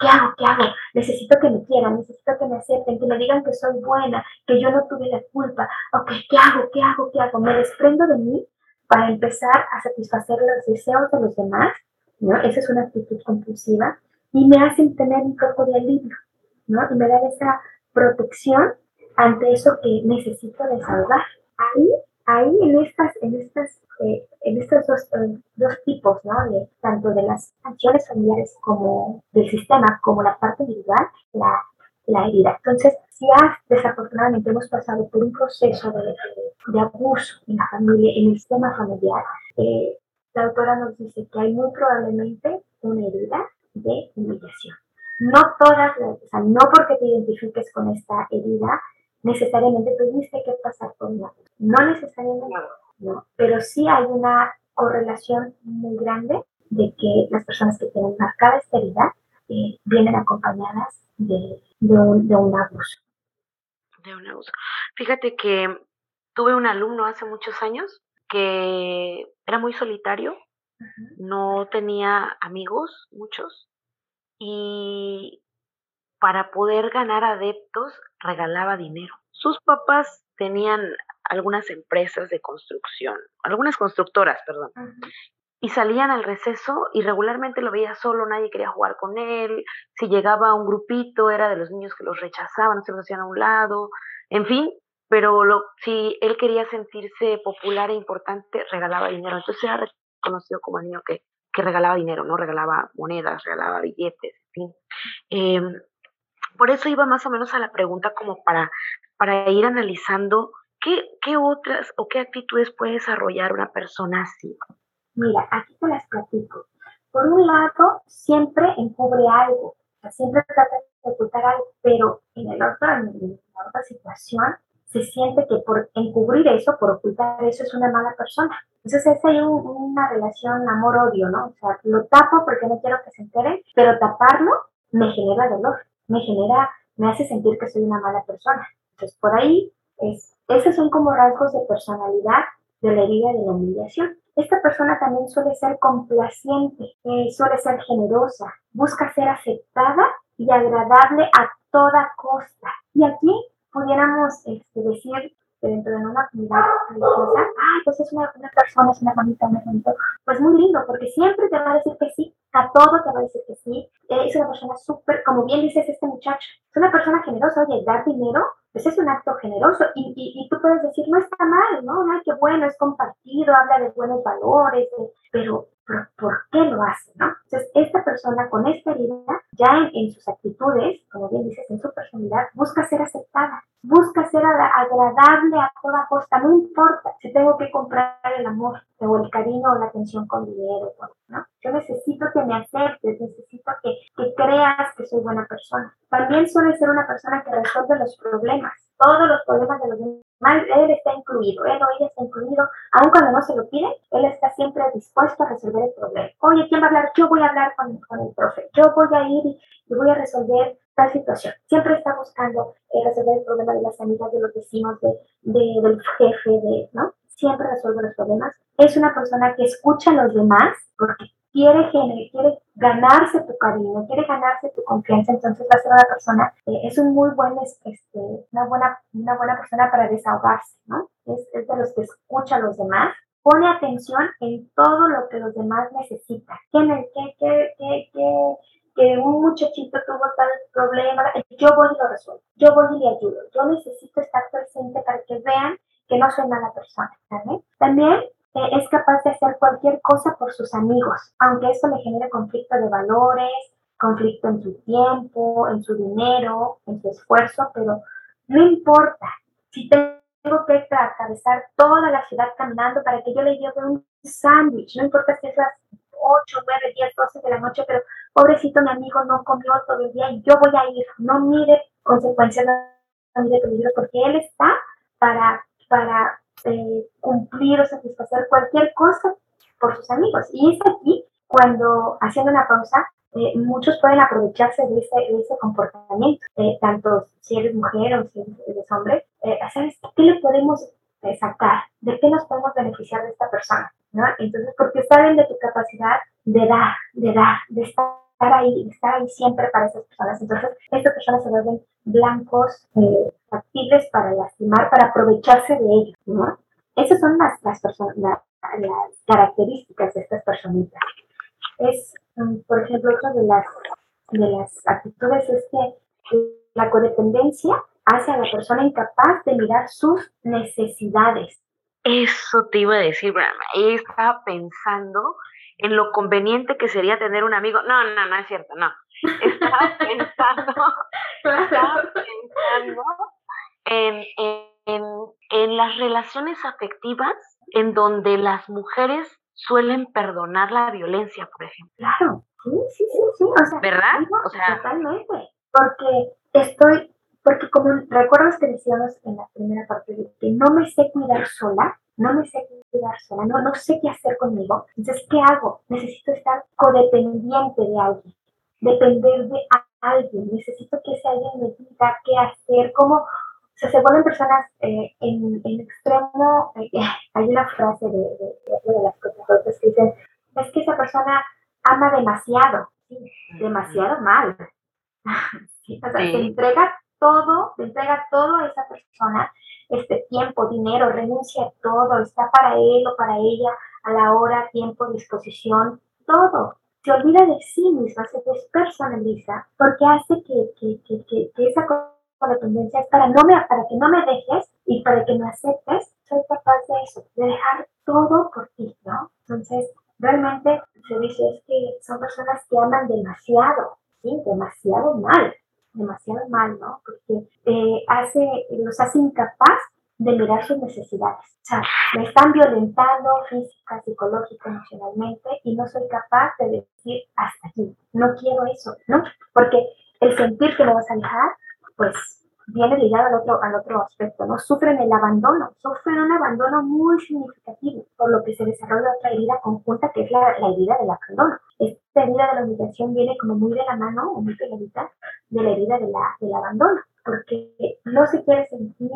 ¿qué hago? ¿Qué hago? Necesito que me quieran, necesito que me acepten, que me digan que soy buena, que yo no tuve la culpa. Ok, ¿qué hago? ¿Qué hago? ¿Qué hago? Me desprendo de mí para empezar a satisfacer los deseos de los demás, ¿no? Esa es una actitud compulsiva y me hacen tener un poco de alivio, ¿no? Y me dan esa protección ante eso que necesito desahogar. Ahí ahí en estas, en estas, eh, en estos dos, eh, dos, tipos, ¿no? De, tanto de las acciones familiares como del sistema, como la parte individual, la, la herida. Entonces, si desafortunadamente hemos pasado por un proceso de, de, abuso en la familia, en el sistema familiar, eh, la autora nos dice que hay muy probablemente una herida de humillación. No todas, o sea, no porque te identifiques con esta herida, necesariamente tuviste que pasar por una. No necesariamente, no, pero sí hay una correlación muy grande de que las personas que tienen marcada esterilidad eh, vienen acompañadas de, de, un, de un abuso. De un abuso. Fíjate que tuve un alumno hace muchos años que era muy solitario, no tenía amigos, muchos, y para poder ganar adeptos regalaba dinero. Sus papás tenían algunas empresas de construcción, algunas constructoras, perdón, y salían al receso y regularmente lo veía solo, nadie quería jugar con él, si llegaba un grupito era de los niños que los rechazaban, se los hacían a un lado, en fin, pero si él quería sentirse popular e importante, regalaba dinero, entonces era reconocido como el niño que, que regalaba dinero, ¿no? Regalaba monedas, regalaba billetes, en fin. Em, por eso iba más o menos a la pregunta como para, para ir analizando qué, qué otras o qué actitudes puede desarrollar una persona así. Mira, aquí te las platico. Por un lado, siempre encubre algo, siempre trata de ocultar algo, pero en, el otro, en la otra situación se siente que por encubrir eso, por ocultar eso, es una mala persona. Entonces es ahí una relación amor-odio, ¿no? O sea, lo tapo porque no quiero que se enteren, pero taparlo me genera dolor, me genera, me hace sentir que soy una mala persona. Entonces por ahí, es, esos son como rasgos de personalidad de la herida de la humillación. Esta persona también suele ser complaciente, eh, suele ser generosa, busca ser aceptada y agradable a toda costa. Y aquí pudiéramos este, decir que dentro de una comunidad religiosa, ay, pues es una, una persona, es una bonita, un pues muy lindo, porque siempre te va a decir que sí, a todo te va a decir que sí, es una persona súper, como bien dices este muchacho, es una persona generosa, oye, dar dinero pues es un acto generoso y, y, tú puedes decir, no está mal, ¿no? Ay, qué bueno, es compartido, habla de buenos valores, pero, ¿por qué lo hace, no? Entonces, esta persona con esta herida, ya en, sus actitudes, como bien dices, en su personalidad, busca ser aceptada, busca ser agradable a toda costa, no importa si tengo que comprar el amor o el cariño o la atención con dinero, ¿no? Yo necesito que me aceptes, necesito que, que creas que soy buena persona. También suele ser una persona que resuelve los problemas, todos los problemas de los demás, él está incluido, él o ella está incluido, aun cuando no se lo pide, él está siempre dispuesto a resolver el problema. Oye, ¿quién va a hablar? Yo voy a hablar con, el profe, yo voy a ir y, voy a resolver tal situación. Siempre está buscando eh, resolver el problema de las amigas, de los vecinos, de, de, del jefe, ¿no? Siempre resuelve los problemas. Es una persona que escucha a los demás porque quiere, quiere ganarse tu cariño, quiere ganarse tu confianza, entonces va a ser una persona, eh, es un muy buen, este, una, buena, una buena persona para desahogarse, ¿no? Es, es, de los que escucha a los demás, pone atención en todo lo que los demás necesitan. ¿Qué, qué, qué, qué, que un muchachito tuvo tal problema, yo voy y lo resuelvo, yo voy y le ayudo, yo necesito estar presente para que vean que no soy mala persona. ¿vale? También es capaz de hacer cualquier cosa por sus amigos, aunque eso le genere conflicto de valores, conflicto en su tiempo, en su dinero, en su esfuerzo, pero no importa. Si tengo que atravesar toda la ciudad caminando para que yo le lleve un sándwich, no importa si es las 8, 9, 10, 12 de la noche, pero pobrecito mi amigo no comió todo el día y yo voy a ir, no mide consecuencias, no mide peligro, porque él está para, para eh, cumplir o satisfacer cualquier cosa por sus amigos. Y es aquí cuando, haciendo una pausa, eh, muchos pueden aprovecharse de ese, de ese comportamiento, eh, tanto si eres mujer o si eres hombre, ¿sabes qué le podemos sacar? ¿De qué nos podemos beneficiar de esta persona? ¿no? Entonces, porque saben de tu capacidad de dar, de dar, de estar ahí, de estar ahí siempre para esas personas. Entonces, estas personas se vuelven blancos eh, factibles para lastimar, para aprovecharse de ellos, ¿no? Esas son las, las, las características de estas personitas. Es, mm, por ejemplo, otra de las, de las actitudes es que la codependencia hace a la persona incapaz de mirar sus necesidades. Eso te iba a decir, Estaba pensando en lo conveniente que sería tener un amigo. No, no, no es cierto, no. Estaba pensando, estaba pensando en, en, en las relaciones afectivas en donde las mujeres suelen perdonar la violencia, por ejemplo. Claro, sí, sí, sí, sí. O sea, ¿Verdad? o sea, totalmente. Porque estoy, porque como recuerdas que decíamos en la primera parte de que no me sé cuidar sola, no me sé cuidar sola, no, no sé qué hacer conmigo. Entonces, ¿qué hago? Necesito estar codependiente de alguien, depender de alguien. Necesito que ese alguien me diga qué hacer, cómo, sea, se vuelven personas eh, en, en, extremo, eh, hay una frase de, de, de, las cosas que dicen, es que esa persona ama demasiado, demasiado mal. o sea, se entrega todo, se entrega todo a esa persona, este tiempo, dinero, renuncia a todo, está para él o para ella a la hora, tiempo, disposición, todo. Se olvida de sí misma, se despersonaliza, porque hace que, que, que, que esa codependencia es para, no me, para que no me dejes y para que me aceptes, soy capaz de eso, de dejar todo por ti, ¿no? Entonces, realmente se dice es que son personas que aman demasiado, ¿sí? Demasiado mal, demasiado mal, ¿no? Porque eh, hace, los hace incapaz de mirar sus necesidades. O sea, me están violentando física, psicológica, emocionalmente y no soy capaz de decir hasta aquí, no quiero eso, ¿no? Porque el sentir que me vas a alejar, pues viene ligado al otro, al otro aspecto, ¿no? Sufren el abandono, sufren un abandono muy significativo, por lo que se desarrolla otra herida conjunta que es la, la herida del abandono. Esta herida de la humillación viene como muy de la mano o muy pegadita de la herida de la, del abandono, porque no se quiere sentir,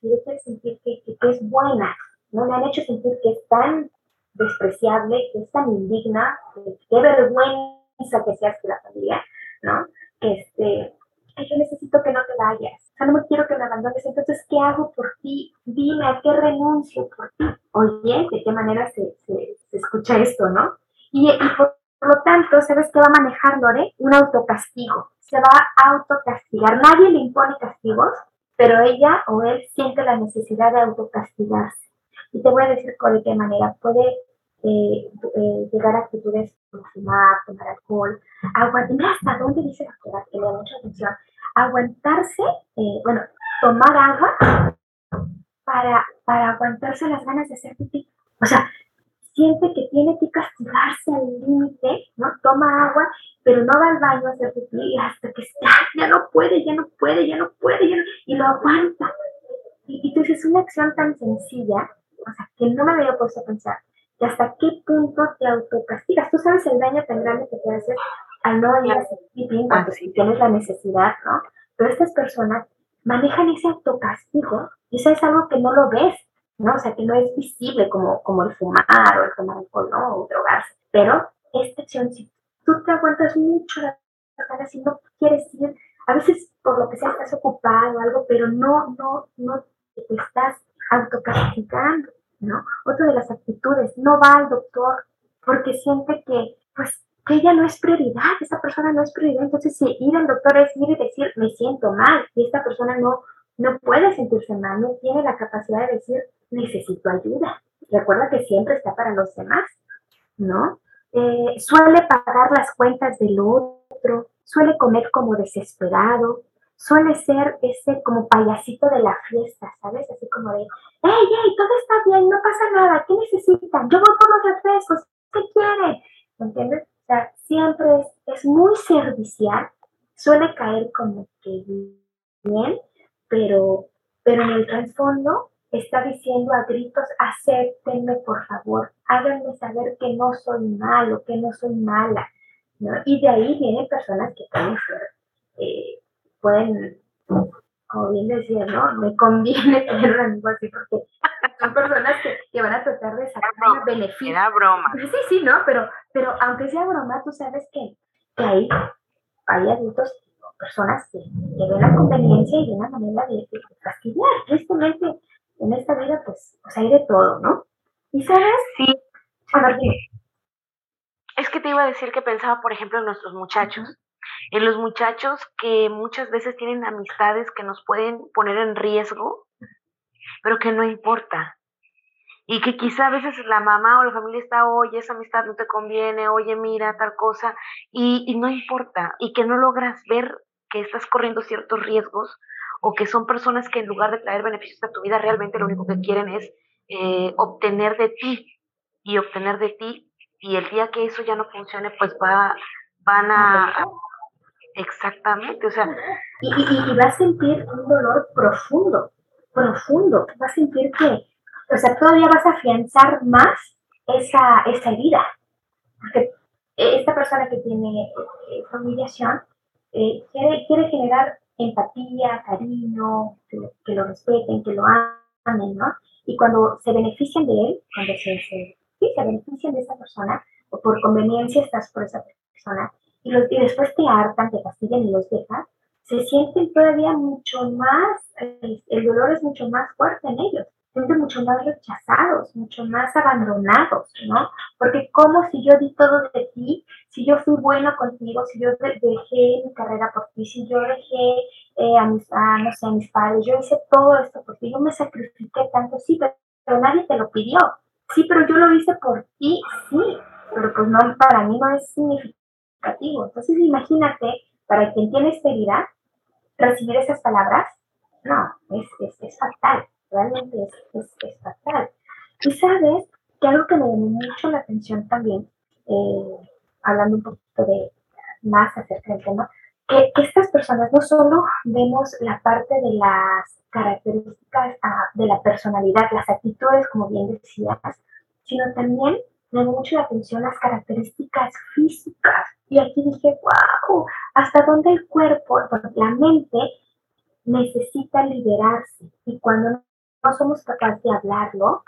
quiere sentir que, que, es buena, ¿no? Me han hecho sentir que es tan despreciable, que es tan indigna, que vergüenza que seas de la familia, ¿no? Este, yo necesito que no te vayas, o sea, no me quiero que me abandones, entonces, ¿qué hago por ti? Dime, ¿a qué renuncio por ti? Oye, ¿de qué manera se, se, escucha esto, no? Y, por, lo tanto, ¿sabes qué va a manejar Lore? Un autocastigo. Se va a autocastigar. Nadie le impone castigos, pero ella o él siente la necesidad de autocastigarse. Y te voy a decir de qué manera. Puede eh, eh, llegar a actitudes como fumar, tomar alcohol, aguantar, hasta dónde dice la que le da mucha atención, aguantarse, eh, bueno, tomar agua para, para aguantarse las ganas de hacer pipí. O sea, siente que tiene que castigarse al límite, ¿no? Toma agua, pero no va al baño a hacer pipí hasta que ya, ya no puede, ya no puede, ya no puede, ya no, y lo aguanta. Y, y entonces es una acción tan sencilla, o sea, que no me había puesto a pensar y hasta qué punto te autocastigas. Tú sabes el daño tan grande que te haces al no ir a hacer cuando si tienes la necesidad, ¿no? Pero estas personas manejan ese autocastigo y eso es algo que no lo ves, ¿no? O sea, que no es visible como, como el fumar o el tomar alcohol, ¿no? O drogarse. Pero esta acción, si tú te aguantas mucho las ganas y no quieres ir, a veces por lo que sea estás ocupado o algo, pero no, no, no te estás autocastigando. ¿no? Otra de las actitudes, no va al doctor porque siente que, pues, que ella no es prioridad, esa persona no es prioridad. Entonces, si ir al doctor es ir y decir, me siento mal, y esta persona no, no puede sentirse mal, no tiene la capacidad de decir, necesito ayuda. Recuerda que siempre está para los demás, ¿no? Eh, suele pagar las cuentas del otro, suele comer como desesperado, suele ser ese como payasito de la fiesta, ¿sabes? Así como de, hey, hey, todo está bien, no pasa nada, ¿qué necesitan? Yo voy por los refrescos, ¿qué quieren? ¿Entiendes? O sea, siempre es, es muy servicial, suele caer como que bien, pero, pero en el trasfondo está diciendo a gritos, acéptenme por favor, háganme saber que no soy malo, que no soy mala, ¿no? Y de ahí vienen personas que pueden ser eh, pueden, como bien decía, ¿no? Me conviene tener un amigo así porque son personas que, van a tratar de sacar un beneficio. Era broma. Sí, sí, ¿no? Pero, pero aunque sea broma, tú sabes que, que hay, hay adultos personas que, que, ven la conveniencia y ven la manera de, de, fastidiar. Tristemente, en esta vida, pues, pues hay de todo, ¿no? ¿Y sabes? Sí. A ver, Es que te iba a decir que pensaba, por ejemplo, en nuestros muchachos en los muchachos que muchas veces tienen amistades que nos pueden poner en riesgo, pero que no importa. Y que quizá a veces la mamá o la familia está, oye, esa amistad no te conviene, oye, mira, tal cosa, y, y no importa, y que no logras ver que estás corriendo ciertos riesgos o que son personas que en lugar de traer beneficios a tu vida, realmente lo único que quieren es eh, obtener de ti y obtener de ti, y el día que eso ya no funcione, pues va, van a, Exactamente, o sea. Y, y, va a sentir un dolor profundo, profundo. Va a sentir que, o sea, todavía vas a afianzar más esa, esa herida. Porque esta persona que tiene eh, humillación eh, quiere, quiere generar empatía, cariño, que lo, respeten, que lo amen, ¿no? Y cuando se benefician de él, cuando se, sí, se benefician de esa persona, o por conveniencia estás por esa persona, y, los, y después te hartan, te fastidian y los dejas, se sienten todavía mucho más, el dolor es mucho más fuerte en ellos sienten mucho más rechazados, mucho más abandonados, ¿no? Porque como si yo di todo de ti, si yo fui bueno contigo, si yo dejé mi carrera por ti, si yo dejé eh, a, mis, no sé, a mis padres, yo hice todo esto por ti, yo me sacrifiqué tanto, sí, pero, pero nadie te lo pidió. Sí, pero yo lo hice por ti, sí, pero pues no, para mí no es significativo. Entonces imagínate, para quien tiene esta herida, recibir esas palabras, no, es, es, es fatal realmente es, es, fatal. Y sabes que algo que me llamó mucho la atención también, eh, hablando un poquito de más acerca del tema, que, estas personas no solo vemos la parte de las características ah, de la personalidad, las actitudes, como bien decías, sino también me llamó mucho la atención las características físicas. Y aquí dije, wow, hasta dónde el cuerpo, la mente necesita liberarse. Y cuando no somos capaces de hablarlo,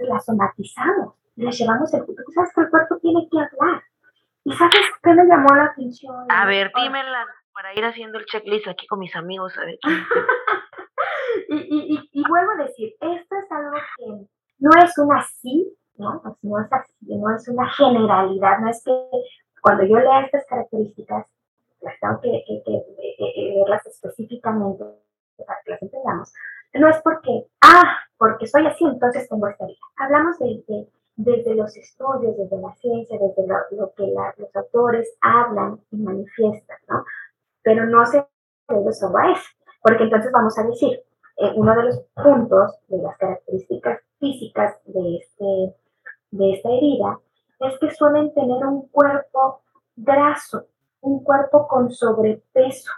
la somatizamos, la llevamos el futuro. Sabes que el cuerpo tiene que hablar. ¿Y sabes qué me llamó la atención? A ver, dímela para ir haciendo el checklist aquí con mis amigos. A ver. y, y, y, vuelvo a decir, esto es algo que no es una sí, ¿no? No es así, no es una generalidad, no es que cuando yo lea estas características, las tengo que, que, que, que verlas específicamente para que las entendamos, no es porque, ah, porque soy así, entonces tengo esta vida. Hablamos de, desde los estudios, desde la ciencia, desde lo, que los autores hablan y manifiestan, ¿no? Pero no se debe solo a eso, porque entonces vamos a decir, eh, uno de los puntos de las características físicas de, este, de esta herida es que suelen tener un cuerpo graso, un cuerpo con sobrepeso,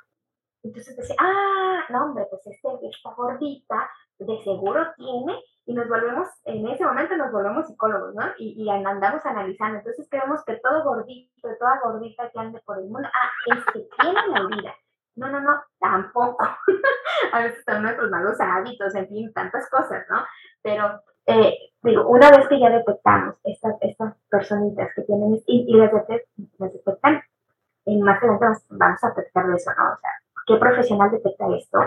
entonces decía, ah, no, hombre, pues este, esta gordita de seguro tiene, y nos volvemos, en ese momento nos volvemos psicólogos, ¿no? Y, y andamos analizando. Entonces creemos que todo gordito, toda gordita que ande por el mundo, ah, es que tiene la vida. No, no, no, tampoco. a veces están nuestros malos hábitos, en fin, tantas cosas, ¿no? Pero, eh, digo, una vez que ya detectamos estas, estas personitas que tienen, y, y las, detectan, en más adelante vamos a platicar de eso, ¿no? O sea, qué profesional detecta esto,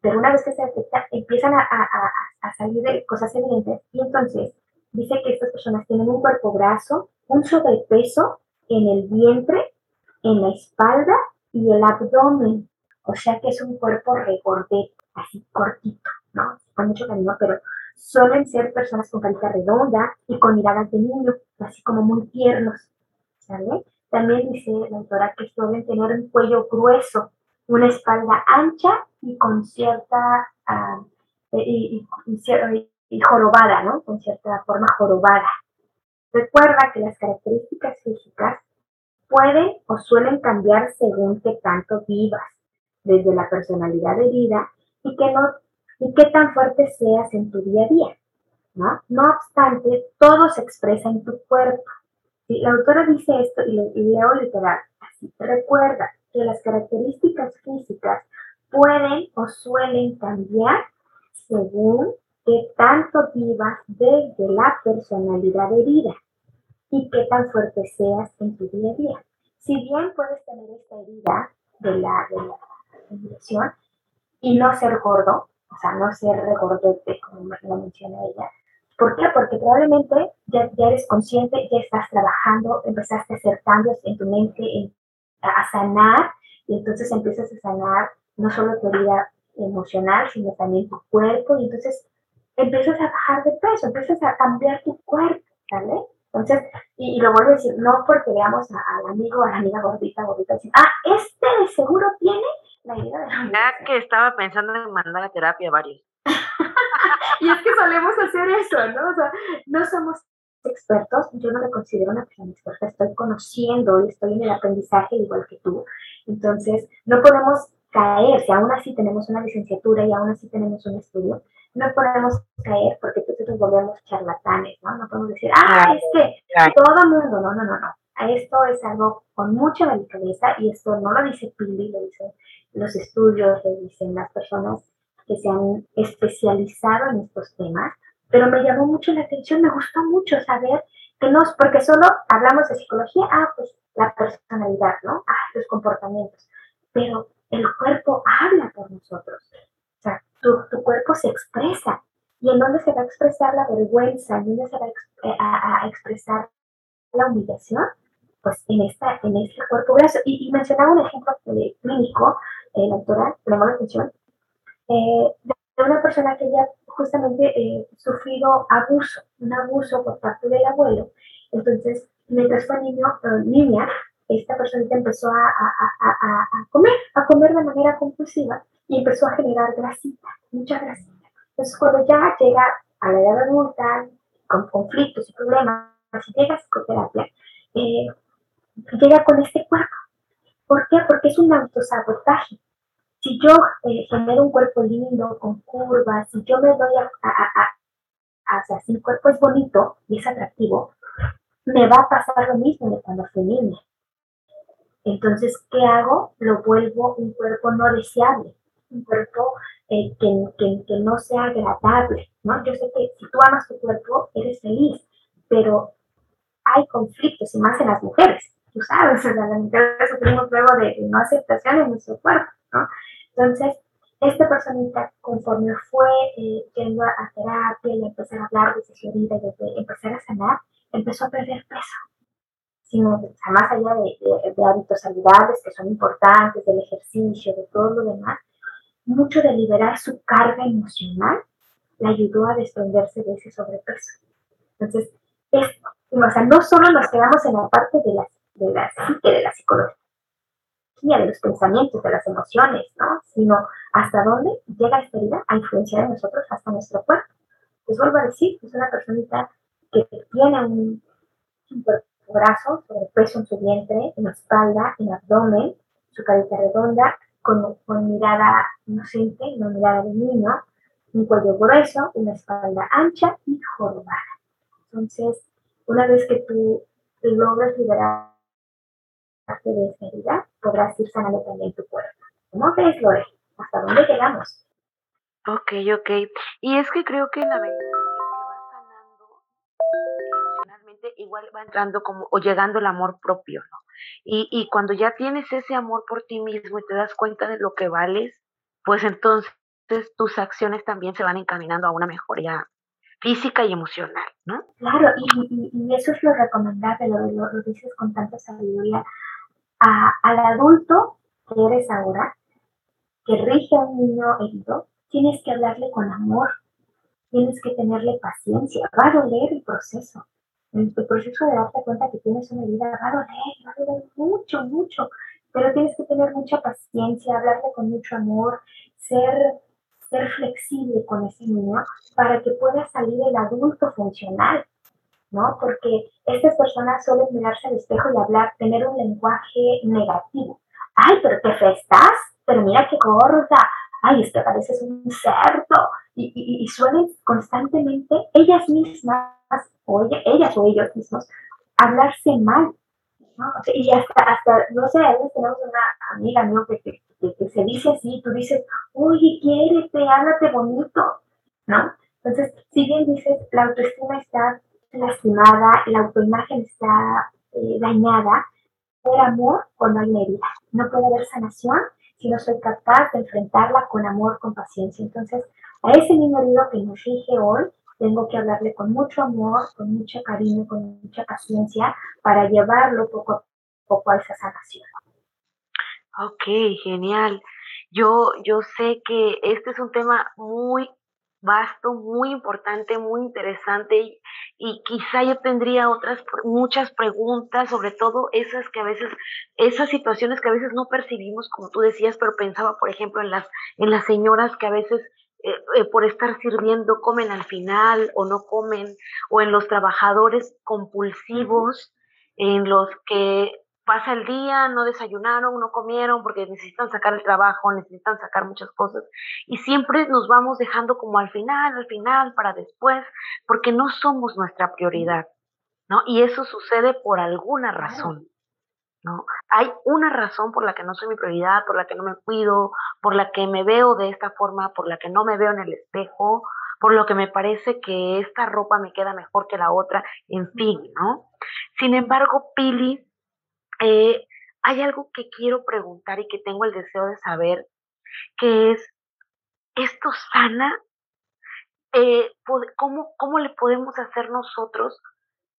pero una vez que se detecta, empiezan a, a, a salir de cosas evidentes y entonces dice que estas personas tienen un cuerpo graso, un sobrepeso en el vientre, en la espalda y el abdomen. O sea que es un cuerpo regordete, así cortito, ¿no? Con mucho cariño, pero suelen ser personas con carita redonda y con miradas de niño, así como muy tiernos, ¿sale? También dice la autora que suelen tener un cuello grueso, una espalda ancha y con cierta, uh, y, y, jorobada, ¿no? Con cierta forma jorobada. Recuerda que las características físicas pueden o suelen cambiar según qué tanto vivas, desde la personalidad herida y que no y qué tan fuerte seas en tu día a día. ¿no? no obstante, todo se expresa en tu cuerpo. La autora dice esto y, leo literal. Así, recuerda, que las características físicas pueden o suelen cambiar según qué tanto vivas desde la personalidad herida y qué tan fuerte seas en tu día a día. Si bien puedes tener esta herida de la, de y no ser gordo, o sea, no ser regordete, como lo menciona ella, ¿Por qué? Porque probablemente ya, ya, eres consciente, ya estás trabajando, empezaste a hacer cambios en tu mente, en a sanar y entonces empiezas a sanar no solo tu vida emocional, sino también tu cuerpo y entonces empiezas a bajar de peso, empiezas a cambiar tu cuerpo, ¿vale? Entonces, y, lo vuelvo a decir, no porque veamos al amigo o a la amiga gordita, gordita, decir, ah, este de seguro tiene la idea de la Ya que estaba pensando en mandar a terapia a varios. y es que solemos hacer eso, ¿no? O sea, no somos expertos, yo no me considero una persona experta, estoy conociendo y estoy en el aprendizaje igual que tú. Entonces, no podemos caer, si aún así tenemos una licenciatura y aún así tenemos un estudio, no podemos caer porque entonces nos volvemos charlatanes, ¿no? No podemos decir, ah, es que todo el mundo, no, no, no, no. Esto es algo con mucha delicadeza y esto no lo dice Pili, lo dice los estudios, revisen las personas que se han especializado en estos temas, pero me llamó mucho la atención, me gustó mucho saber que no, porque solo hablamos de psicología, ah, pues la personalidad, ¿no? Ah, los comportamientos, pero el cuerpo habla por nosotros, o sea, tu, tu cuerpo se expresa, ¿y en dónde se va a expresar la vergüenza? ¿En dónde se va a, a expresar la humillación? pues en, esta, en este cuerpo graso. Y, mencionaba un ejemplo clínico, eh, llamó la atención, eh, de una persona que ya justamente eh, sufrido abuso, un abuso por parte del abuelo. Entonces, mientras fue niño, eh, niña, esta personita empezó a, a, a, a, comer, a comer de manera compulsiva y empezó a generar grasita, mucha grasita. Entonces, cuando ya llega a la edad adulta, con conflictos y problemas, si llega a psicoterapia, eh, llega con este cuerpo. ¿Por qué? Porque es un autosabotaje. Si yo eh, genero un cuerpo lindo, con curvas, si yo me doy a, a, a, o si el cuerpo es bonito y es atractivo, me va a pasar lo mismo de cuando fui niña. Entonces, ¿qué hago? Lo vuelvo un cuerpo no deseable, un cuerpo eh, que, que, que, no sea agradable, ¿no? Yo sé que si tú amas tu cuerpo, eres feliz, pero hay conflictos, y más en las mujeres tú sabes, o sea, las mujeres sufrimos luego de, no aceptación en nuestro cuerpo, ¿no? Entonces, esta personita, conforme fue eh, yendo a terapia y empezar a hablar de su herida y de, empezar a sanar, empezó a perder peso. Sino, o sea, más allá de, de, hábitos saludables que son importantes, del ejercicio, de todo lo demás, mucho de liberar su carga emocional le ayudó a desprenderse de ese sobrepeso. Entonces, esto, o sea, no solo nos quedamos en la parte de las de la psique, de la psicología, de los pensamientos, de las emociones, ¿no? Sino hasta dónde llega esta herida a influenciar en nosotros hasta nuestro cuerpo. Les vuelvo a decir, es una personita que tiene un, un brazo, sobrepeso en su vientre, en la espalda, en el abdomen, su carita redonda, con, con mirada inocente, una mirada de niño, un cuello grueso, una espalda ancha y jorobada. Entonces, una vez que tú logras liberar de esa herida, podrás ir sanando también tu cuerpo. ¿Cómo ves, Lore? ¿Hasta dónde llegamos? Ok, ok. Y es que creo que la medida que va sanando emocionalmente, igual va entrando como, o llegando el amor propio, ¿no? Y, y cuando ya tienes ese amor por ti mismo y te das cuenta de lo que vales, pues entonces tus acciones también se van encaminando a una mejoría física y emocional, ¿no? Claro, y, y, eso es lo recomendable, lo, lo, lo dices con tanta sabiduría a, al adulto que eres ahora, que rige a un niño herido, tienes que hablarle con amor, tienes que tenerle paciencia, va a doler el proceso. El, proceso de darte cuenta que tienes una herida va a doler, va a doler mucho, mucho, pero tienes que tener mucha paciencia, hablarle con mucho amor, ser, ser flexible con ese niño para que pueda salir el adulto funcional, ¿no? Porque estas personas suelen mirarse al espejo y hablar, tener un lenguaje negativo. Ay, pero te festas, pero mira qué gorda, ay, es que pareces un cerdo. Y, suelen constantemente ellas mismas, o ellas o ellos mismos, hablarse mal. ¿no? y hasta, hasta, no sé, a veces tenemos una amiga mío que, que, se dice así, tú dices, oye, quiérete, háblate bonito, ¿no? Entonces, si bien dices, la autoestima está lastimada, la autoimagen está eh, dañada, el amor cuando hay herida. No puede haber sanación si no soy capaz de enfrentarla con amor, con paciencia. Entonces, a ese niño herido que nos rige hoy, tengo que hablarle con mucho amor, con mucho cariño, con mucha paciencia, para llevarlo poco a poco a esa sanación. Ok, genial. Yo, yo sé que este es un tema muy vasto, muy importante, muy interesante y, quizá yo tendría otras muchas preguntas, sobre todo esas que a veces, esas situaciones que a veces no percibimos, como tú decías, pero pensaba, por ejemplo, en las, en las señoras que a veces eh, eh, por estar sirviendo comen al final o no comen, o en los trabajadores compulsivos, en los que pasa el día, no desayunaron, no comieron porque necesitan sacar el trabajo, necesitan sacar muchas cosas y siempre nos vamos dejando como al final, al final, para después, porque no somos nuestra prioridad, ¿no? Y eso sucede por alguna razón, ¿no? hay una razón por la que no soy mi prioridad, por la que no me cuido, por la que me veo de esta forma, por la que no me veo en el espejo, por lo que me parece que esta ropa me queda mejor que la otra, en fin, ¿no? Sin embargo, Pili, eh, hay algo que quiero preguntar y que tengo el deseo de saber, que es, ¿esto sana? Eh, ¿cómo, ¿Cómo le podemos hacer nosotros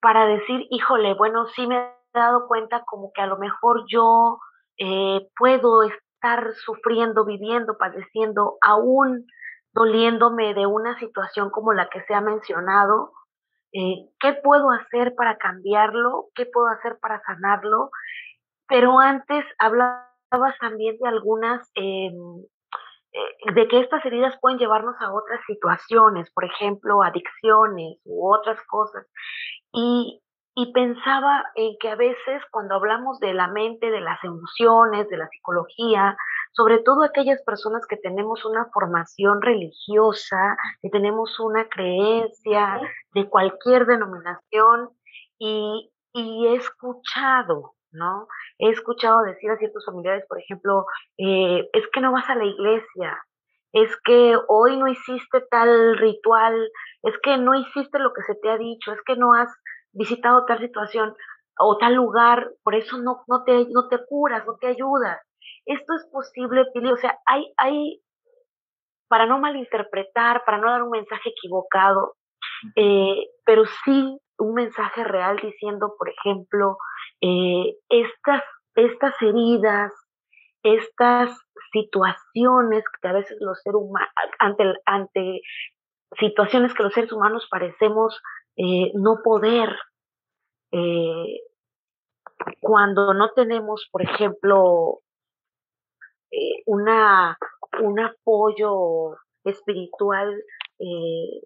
para decir, híjole, bueno, sí me he dado cuenta como que a lo mejor yo eh, puedo estar sufriendo, viviendo, padeciendo, aún doliéndome de una situación como la que se ha mencionado, eh, ¿qué puedo hacer para cambiarlo? ¿Qué puedo hacer para sanarlo? Pero antes hablabas también de algunas, em, eh, de que estas heridas pueden llevarnos a otras situaciones, por ejemplo, adicciones u otras cosas. Y, y pensaba en que a veces cuando hablamos de la mente, de las emociones, de la psicología, sobre todo aquellas personas que tenemos una formación religiosa, que tenemos una creencia de cualquier denominación y, he escuchado, ¿no? He escuchado decir a ciertos familiares, por ejemplo, eh, es que no vas a la iglesia, es que hoy no hiciste tal ritual, es que no hiciste lo que se te ha dicho, es que no has visitado tal situación o tal lugar, por eso no, no, te, no te curas, no te ayudas. Esto es posible, Pili, o sea, hay, hay, para no malinterpretar, para no dar un mensaje equivocado, eh, pero sí un mensaje real diciendo, por ejemplo, eh, estas, estas heridas, estas situaciones que a veces los seres humanos, ante, ante situaciones que los seres humanos parecemos eh, no poder, cuando no tenemos, por ejemplo, eh, una, un apoyo espiritual eh,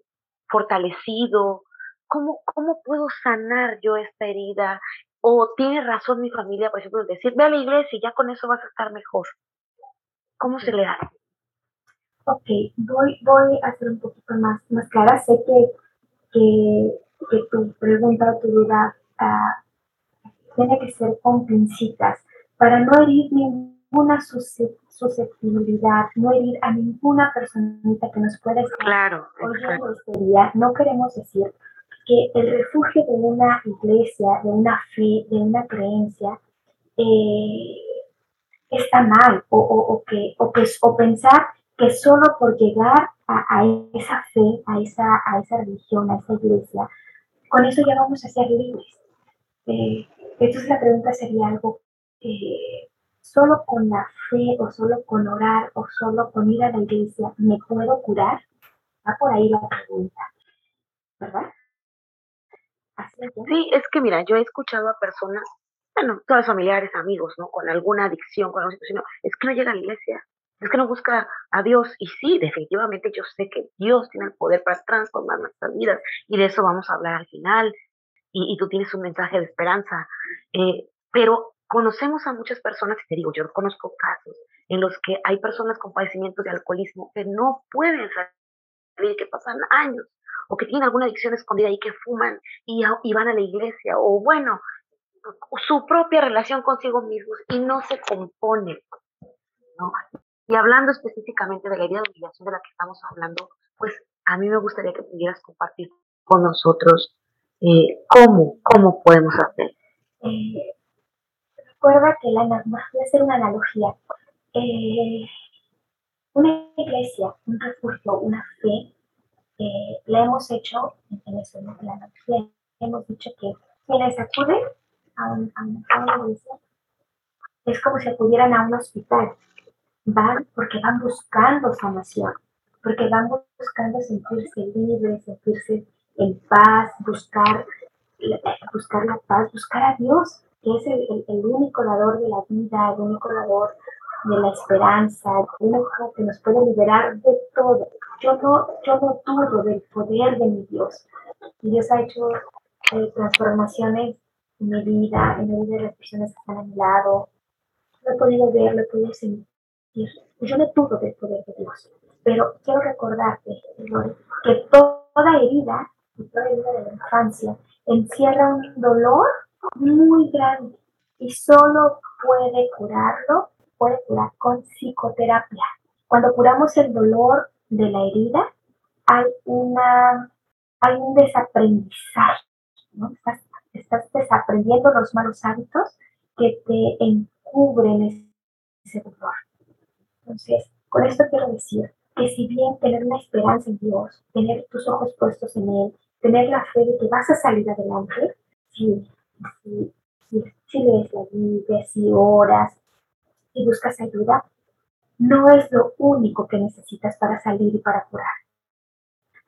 fortalecido. ¿Cómo, ¿Cómo puedo sanar yo esta herida? O tiene razón mi familia, por ejemplo, decir, ve a la iglesia y ya con eso vas a estar mejor. ¿Cómo se le da? Ok, voy, voy a ser un poquito más, más clara. Sé que, que, que tu pregunta o tu duda uh, tiene que ser con pincitas para no herir ninguna susceptibilidad, no herir a ninguna personita que nos pueda estar claro, día. No queremos decir que el refugio de una iglesia, de una fe, de una creencia, eh, está mal o, o, que, o, que, o pensar que solo por llegar a, esa fe, a esa, a esa religión, a esa iglesia, con eso ya vamos a ser libres. Eh, entonces la pregunta sería algo eh, solo con la fe o solo con orar o solo con ir a la iglesia me puedo curar? Va por ahí la pregunta, ¿verdad? sí, es que mira, yo he escuchado a personas, bueno, todos familiares, amigos, ¿no? Con alguna adicción, con alguna situación, es que no llega a la iglesia, es que no busca a Dios. Y sí, definitivamente yo sé que Dios tiene el poder para transformar nuestras vidas y de eso vamos a hablar al final. Y, tú tienes un mensaje de esperanza. Eh, pero conocemos a muchas personas, y te digo, yo conozco casos en los que hay personas con padecimientos de alcoholismo que no pueden salir, que pasan años, o que tienen alguna adicción escondida y que fuman y, van a la iglesia, o bueno, su propia relación consigo mismos y no se compone. ¿no? Y hablando específicamente de la idea de humillación de la que estamos hablando, pues a mí me gustaría que pudieras compartir con nosotros eh, cómo, cómo podemos hacer. Eh, recuerda que la, voy a hacer una analogía. Eh, una iglesia, un refugio, una fe, la hemos hecho, en eso, ¿no? la analogía, hemos dicho que quienes acuden a, un, a, una iglesia es como si acudieran a un hospital. Van porque van buscando sanación, porque van buscando sentirse libres, sentirse en paz, buscar, buscar la paz, buscar a Dios que es el, el, único dador de la vida, el único dador de la esperanza, el único que nos puede liberar de todo. Yo no, yo no dudo del poder de mi Dios. Y Dios ha hecho eh, transformaciones en mi vida, en la vida de las personas que están a mi lado. Lo he podido ver, lo he podido sentir. Yo no dudo del poder de Dios. Pero quiero recordarte, que toda herida, toda herida de la infancia, encierra un dolor muy grande, y solo puede curarlo, puede curar con psicoterapia. Cuando curamos el dolor de la herida, hay, una, hay un desaprendizaje, ¿no? Estás, estás desaprendiendo los malos hábitos que te encubren ese dolor. Entonces, con esto quiero decir que si bien tener una esperanza en Dios, tener tus ojos puestos en Él, tener la fe de que vas a salir adelante, si, si, si, lees la Biblia, si oras, si buscas ayuda, no es lo único que necesitas para salir y para curar.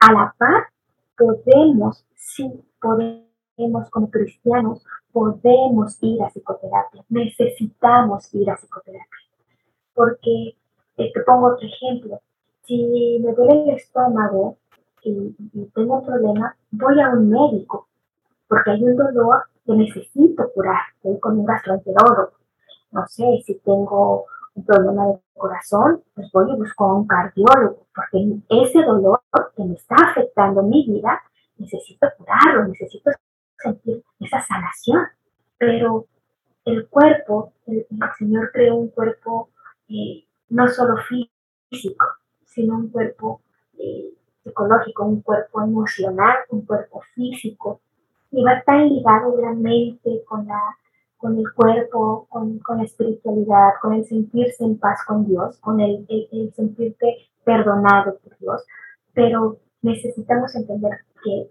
A la par, podemos, sí, podemos como cristianos, podemos ir a psicoterapia, necesitamos ir a psicoterapia. Porque, eh, te pongo otro ejemplo, si me duele el estómago y, tengo un problema, voy a un médico, porque hay un dolor que necesito curar, voy con un gastroenterólogo. No sé, si tengo un problema de corazón, pues voy y busco a un cardiólogo, porque ese dolor que me está afectando mi vida, necesito curarlo, necesito sentir esa sanación. Pero el cuerpo, el, Señor creó un cuerpo eh, no solo físico, sino un cuerpo eh, psicológico, un cuerpo emocional, un cuerpo físico. Y va tan ligado la mente con, la, con el cuerpo, con, con la espiritualidad, con el sentirse en paz con Dios, con el, el sentirte perdonado por Dios. Pero necesitamos entender que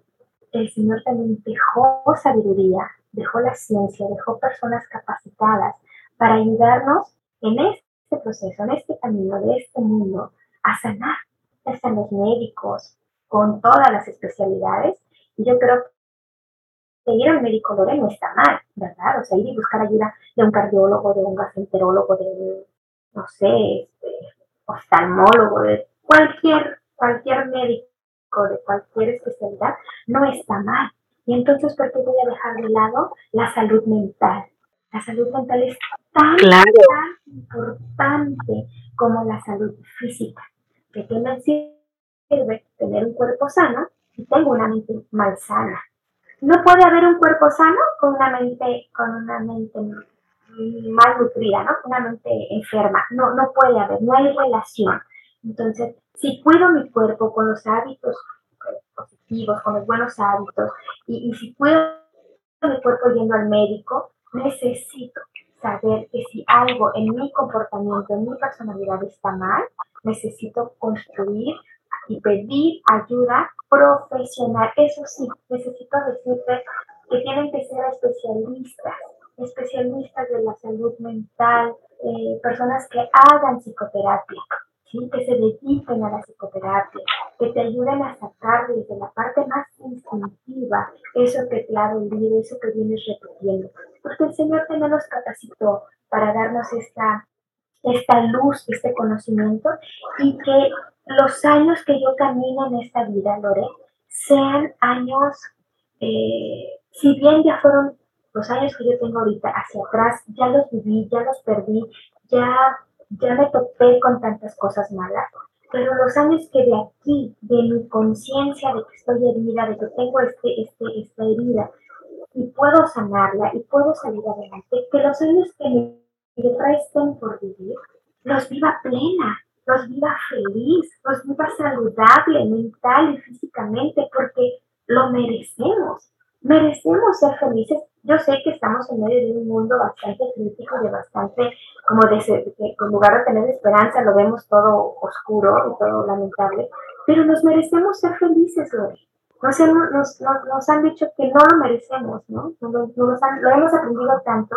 el Señor también dejó sabiduría, dejó la ciencia, dejó personas capacitadas para ayudarnos en este proceso, en este camino de este mundo, a sanar. Están los médicos con todas las especialidades y yo creo que ir al médico Lore no está mal, ¿verdad? O sea, ir y buscar ayuda de un cardiólogo, de un gastroenterólogo, de un, no sé, este, oftalmólogo, de cualquier, cualquier médico de cualquier especialidad, no está mal. Y entonces, ¿por qué voy a dejar de lado la salud mental? La salud mental es tan, tan importante como la salud física que qué me sirve tener un cuerpo sano y tengo una mente malsana. No puede haber un cuerpo sano con una mente, con una mente mal nutrida, ¿no? Una mente enferma. No, no puede haber, no hay relación. Entonces, si cuido mi cuerpo con los hábitos positivos, con los buenos hábitos, y, y si cuido mi cuerpo yendo al médico, necesito saber que si algo en mi comportamiento, en mi personalidad está mal, necesito construir y pedir ayuda profesional. Eso sí, necesito decirte que tienen que ser especialistas, especialistas de la salud mental, eh, personas que hagan psicoterapia, ¿sí? que se dediquen a la psicoterapia, que te ayuden a sacar desde la parte más instintiva eso que te ha dolido, eso que vienes repitiendo. Porque el Señor también nos capacitó para darnos esta esta luz, este conocimiento y que los años que yo camino en esta vida, Lore, sean años, eh, si bien ya fueron los años que yo tengo ahorita hacia atrás, ya los viví, ya los perdí, ya, ya me topé con tantas cosas malas, pero los años que de aquí, de mi conciencia de que estoy herida, de que tengo este, este, esta herida, y puedo sanarla y puedo salir adelante, que los años que me resten por vivir, los viva plena, los viva feliz, los viva saludable mental y físicamente, porque lo merecemos. Merecemos ser felices. Yo sé que estamos en medio de un mundo bastante crítico, de bastante, como de, en lugar de tener esperanza, lo vemos todo oscuro y todo lamentable, pero nos merecemos ser felices, Lore. Nos, nos, nos, han dicho que no lo merecemos, ¿no? lo hemos aprendido tanto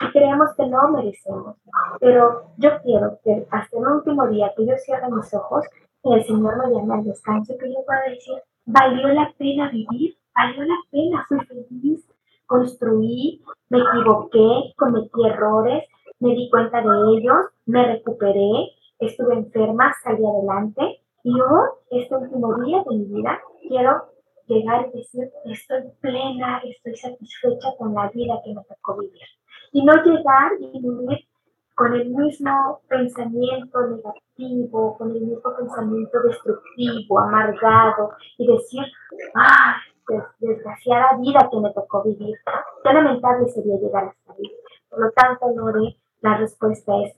y creemos que no merecemos. Pero yo quiero que hasta el último día que yo cierre mis ojos y el Señor me llame al descanso, que yo pueda decir, valió la pena vivir, valió la pena, fui feliz, construí, me equivoqué, cometí errores, me di cuenta de ellos, me recuperé, estuve enferma, salí adelante y hoy, este último día de mi vida, quiero llegar y decir, estoy plena, estoy satisfecha con la vida que me tocó vivir. Y no llegar y vivir con el mismo pensamiento negativo, con el mismo pensamiento destructivo, amargado y decir, ¡ay! desgraciada vida que me tocó vivir. Qué lamentable sería llegar hasta ahí. Por lo tanto, Lore, la respuesta es,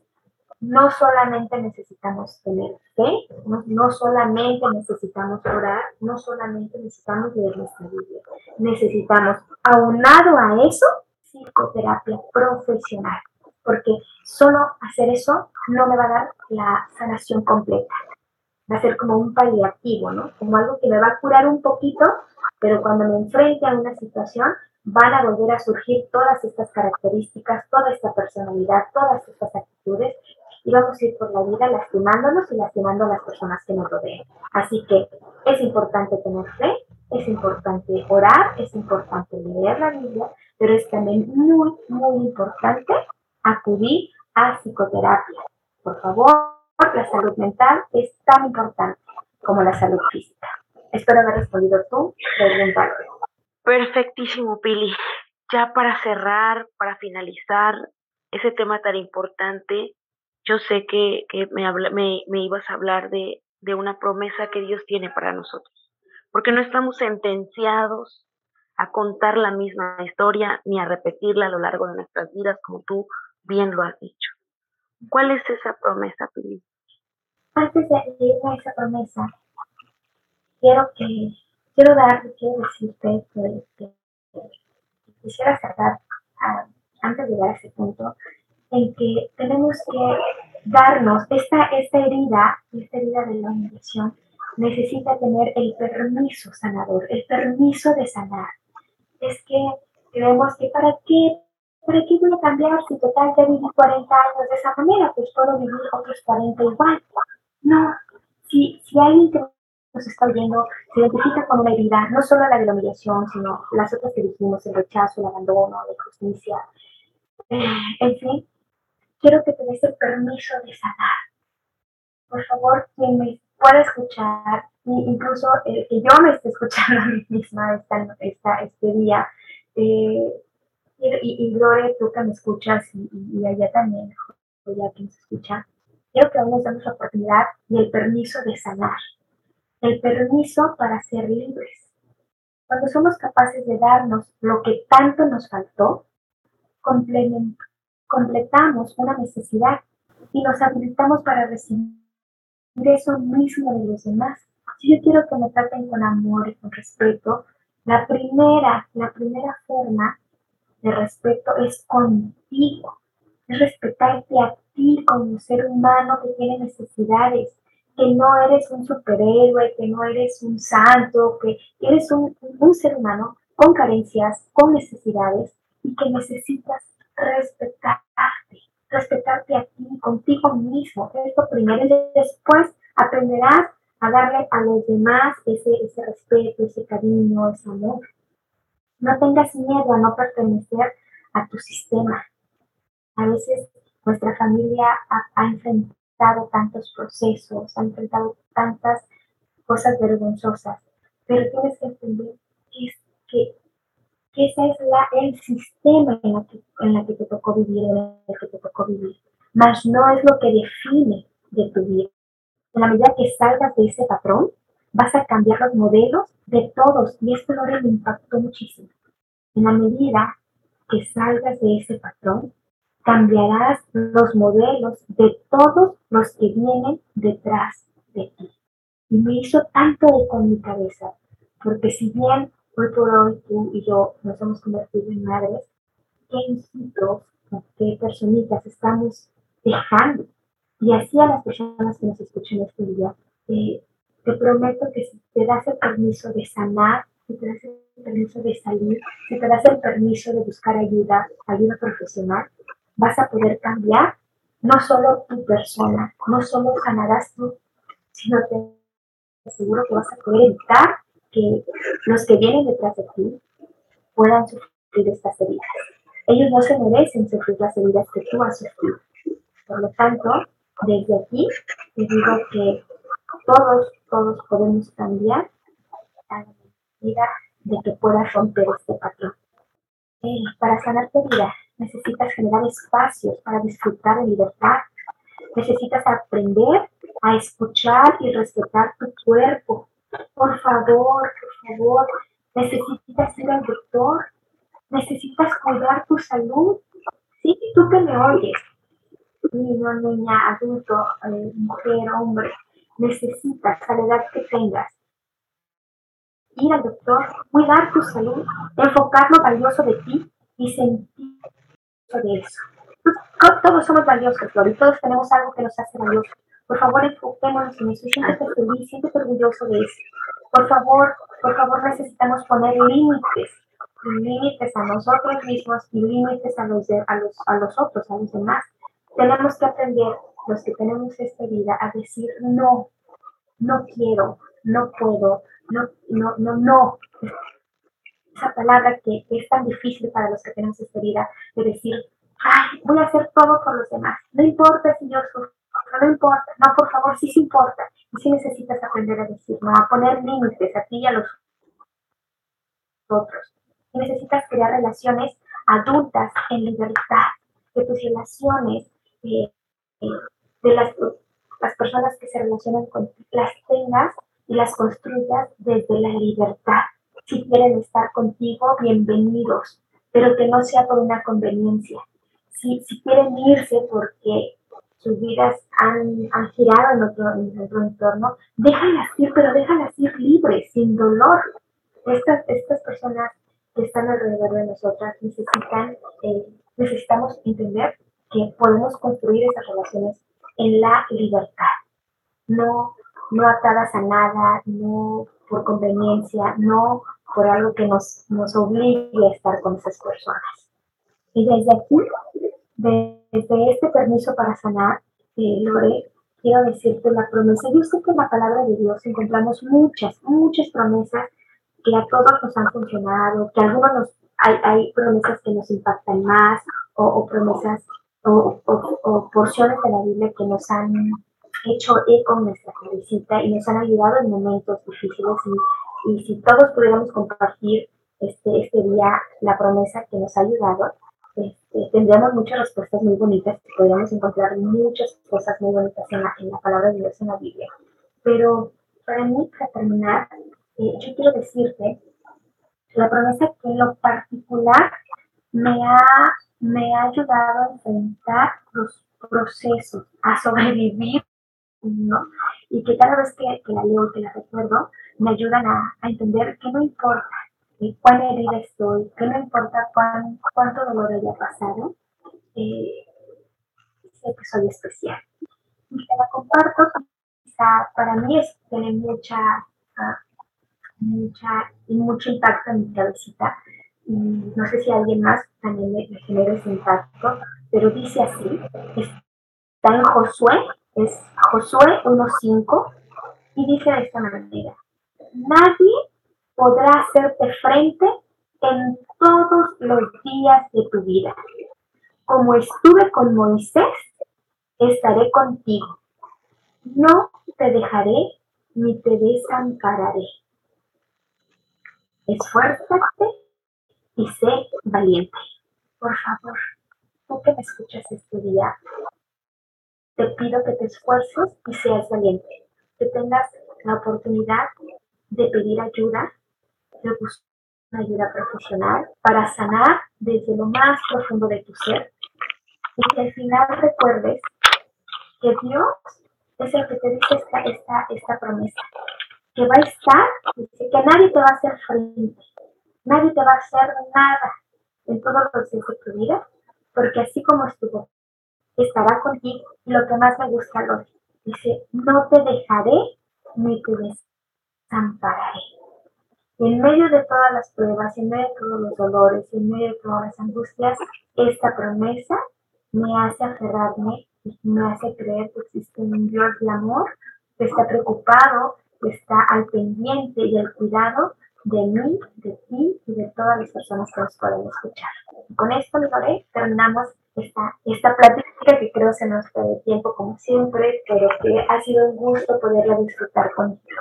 no solamente necesitamos tener fe, no, solamente necesitamos orar, no solamente necesitamos leer nuestra Biblia, necesitamos, aunado a eso, psicoterapia profesional, porque solo hacer eso no me va a dar la sanación completa. Va a ser como un paliativo, ¿no? Como algo que me va a curar un poquito, pero cuando me enfrente a una situación, van a volver a surgir todas estas características, toda esta personalidad, todas estas actitudes y vamos a ir por la vida lastimándonos y lastimando a las personas que nos rodean. Así que es importante tener fe, es importante orar, es importante leer la Biblia, pero es también muy, muy importante acudir a psicoterapia. Por favor, la salud mental es tan importante como la salud física. Espero haber respondido tú preguntarte. Perfectísimo, Pili. Ya para cerrar, para finalizar ese tema tan importante, yo sé que, me, me, ibas a hablar de, de una promesa que Dios tiene para nosotros, porque no estamos sentenciados a contar la misma historia ni a repetirla a lo largo de nuestras vidas, como tú bien lo has dicho. ¿Cuál es esa promesa, Pili? Antes de ir a esa promesa, quiero que quiero dar, quiero decirte que, quisiera cerrar ah, antes de llegar a ese punto en que tenemos que darnos esta, esta herida, esta herida de la humillación, necesita tener el permiso sanador, el permiso de sanar. Es que creemos que para qué, para qué voy a cambiar si total ya viví 40 años de esa manera, pues puedo vivir otros 40 igual. No, si, si alguien que nos está oyendo se identifica con una herida, no solo la de la humillación, sino las otras que dijimos, el rechazo, el abandono, la injusticia, eh, en fin, quiero que te des el permiso de sanar. Por favor, quien me pueda escuchar, incluso que yo me esté escuchando a mí misma esta este día, eh, y, y, Lore, tú que me escuchas, y, allá también, ya que nos escucha, quiero que aún nos demos la oportunidad y el permiso de sanar, el permiso para ser libres. Cuando somos capaces de darnos lo que tanto nos faltó, completamos una necesidad y nos habilitamos para recibir eso mismo de los demás. Si yo quiero que me traten con amor y con respeto, la primera, la primera forma de respeto es contigo, es respetarte a ti como ser humano que tiene necesidades, que no eres un superhéroe, que no eres un santo, que eres un, un ser humano con carencias, con necesidades y que necesitas respetarte, respetarte a ti, contigo mismo. Esto primero y después aprenderás a darle a los demás ese, ese respeto, ese cariño, ese amor. No tengas miedo a no pertenecer a tu sistema. A veces nuestra familia ha, enfrentado tantos procesos, ha enfrentado tantas cosas vergonzosas, pero tienes que entender que, es, que que ese es la, el sistema en la, que, en la que te tocó vivir, en el que te tocó vivir, mas no es lo que define de tu vida. En la medida que salgas de ese patrón, vas a cambiar los modelos de todos, y esto no me impactó muchísimo. En la medida que salgas de ese patrón, cambiarás los modelos de todos los que vienen detrás de ti. Y me hizo tanto eco en mi cabeza, porque si bien hoy por hoy tú y yo nos hemos convertido en madres, ¿qué hijitos, qué personitas estamos dejando? Y así a las personas que nos escuchan este día, eh, te prometo que si te das el permiso de sanar, si te das el permiso de salir, si te das el permiso de buscar ayuda, ayuda profesional, vas a poder cambiar no solo tu persona, no solo sanarás tú, sino te aseguro que vas a poder evitar que los que vienen detrás de ti puedan sufrir estas heridas. Ellos no se merecen sufrir las heridas que tú has sufrido. Por lo tanto, desde aquí te digo que todos, todos podemos cambiar la medida de que puedas romper este patrón. Eh, para sanar tu vida necesitas generar espacios para disfrutar de libertad. Necesitas aprender a escuchar y respetar tu cuerpo, por favor, por favor, necesitas ir al doctor, necesitas cuidar tu salud. Sí, tú que me oyes, niño, niña, adulto, eh, mujer, hombre, necesitas a la edad que tengas ir al doctor, cuidar tu salud, enfocar lo valioso de ti y sentir de eso. Todos somos valiosos, Flor, y todos tenemos algo que nos hace valiosos. Por favor, enfoquémonos en eso siéntete feliz, siéntete orgulloso de eso. Por favor, por favor, necesitamos poner límites, límites a nosotros mismos y límites a los, a, los, a los otros, a los demás. Tenemos que aprender, los que tenemos esta vida, a decir no, no quiero, no puedo, no, no, no, no. Esa palabra que, es tan difícil para los que tenemos esta vida, de decir, ay, voy a hacer todo por los demás. No importa si yo sufro, no importa. No, por favor, sí, sí importa. Y sí necesitas aprender a decir, no, a poner límites a ti y a los otros. Y necesitas crear relaciones adultas en libertad, que tus relaciones eh, de las, las personas que se relacionan contigo las tengas y las construyas desde la libertad. Si quieren estar contigo, bienvenidos, pero que no sea por una conveniencia. Si, si quieren irse porque sus vidas han, han girado en otro, en otro entorno, déjalas ir, pero déjalas ir libres, sin dolor. Estas, estas personas que están alrededor de nosotras necesitan, eh, necesitamos entender que podemos construir esas relaciones en la libertad, no no atadas a nada, no por conveniencia, no por algo que nos, nos obligue a estar con esas personas. Y desde aquí, desde este permiso para sanar, eh, Lore, quiero decirte la promesa. Yo sé que en la palabra de Dios encontramos muchas, muchas promesas que a todos nos han funcionado, que algunos nos, hay, hay promesas que nos impactan más, o, o promesas o, o, o porciones de la Biblia que nos han hecho eco en nuestra visita y nos han ayudado en momentos difíciles y, y si todos pudiéramos compartir este, este día la promesa que nos ha ayudado, este, tendríamos muchas respuestas muy bonitas, podríamos encontrar muchas cosas muy bonitas en la, en la palabra de Dios en la Biblia. Pero para mí, para terminar, eh, yo quiero decirte la promesa que en lo particular me ha, me ha ayudado a enfrentar los procesos, a sobrevivir ¿no? Y que cada vez que, la leo que la recuerdo, me ayudan a, entender que no importa cuán herida estoy, que no importa cuán, cuánto dolor haya pasado, eh, sé que soy especial. Y te la comparto, quizá para mí es, tiene mucha, ah, mucha, y mucho impacto en mi cabecita. No sé si alguien más también me genera ese impacto, pero dice así, está en Josué es Josué 1.5 y dice de esta manera, nadie podrá hacerte frente en todos los días de tu vida. Como estuve con Moisés, estaré contigo. No te dejaré ni te desampararé. Esfuérzate y sé valiente. Por favor, tú que me escuchas este día, te pido que te esfuerces y seas valiente, que tengas la oportunidad de pedir ayuda, de buscar una ayuda profesional para sanar desde lo más profundo de tu ser y que al final recuerdes que Dios es el que te dice esta, esta, esta promesa, que va a estar, dice que nadie te va a hacer frente, nadie te va a hacer nada en todos los días de tu vida, porque así como estuvo estará contigo. Lo que más me gusta, Lore, dice, no te dejaré ni te desampararé. En medio de todas las pruebas, en medio de todos los dolores, en medio de todas las angustias, esta promesa me hace aferrarme y me hace creer que existe un Dios de amor que está preocupado, que está al pendiente y al cuidado de mí, de ti y de todas las personas que nos pueden escuchar. con esto, Lore, terminamos esta, esta plática que creo se nos fue de tiempo como siempre, pero que ha sido un gusto poderla disfrutar contigo.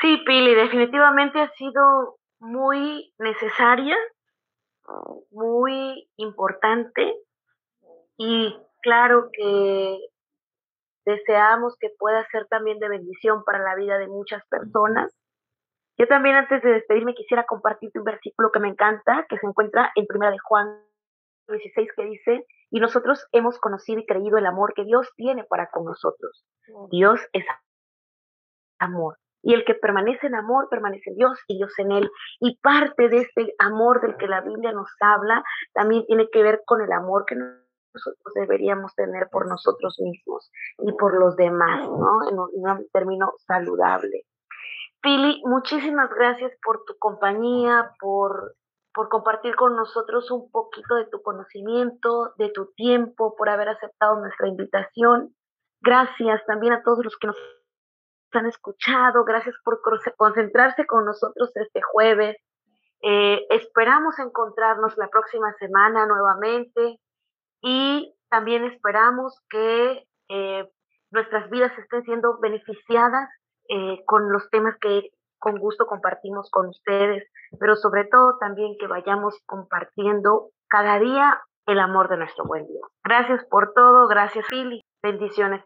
Sí, Pili, definitivamente ha sido muy necesaria, muy importante y claro que deseamos que pueda ser también de bendición para la vida de muchas personas. Yo también antes de despedirme quisiera compartirte un versículo que me encanta, que se encuentra en Primera de Juan 16 que dice, y nosotros hemos conocido y creído el amor que Dios tiene para con nosotros. Dios es amor. Y el que permanece en amor, permanece en Dios y Dios en él. Y parte de este amor del que la Biblia nos habla también tiene que ver con el amor que nosotros deberíamos tener por nosotros mismos y por los demás, ¿no? En un, término saludable. Pili, muchísimas gracias por tu compañía, por, por compartir con nosotros un poquito de tu conocimiento, de tu tiempo, por haber aceptado nuestra invitación. Gracias también a todos los que nos han escuchado, gracias por concentrarse con nosotros este jueves. Eh, esperamos encontrarnos la próxima semana nuevamente y también esperamos que eh, nuestras vidas estén siendo beneficiadas eh, con los temas que con gusto compartimos con ustedes, pero sobre todo también que vayamos compartiendo cada día el amor de nuestro buen Dios. Gracias por todo, gracias Philly, bendiciones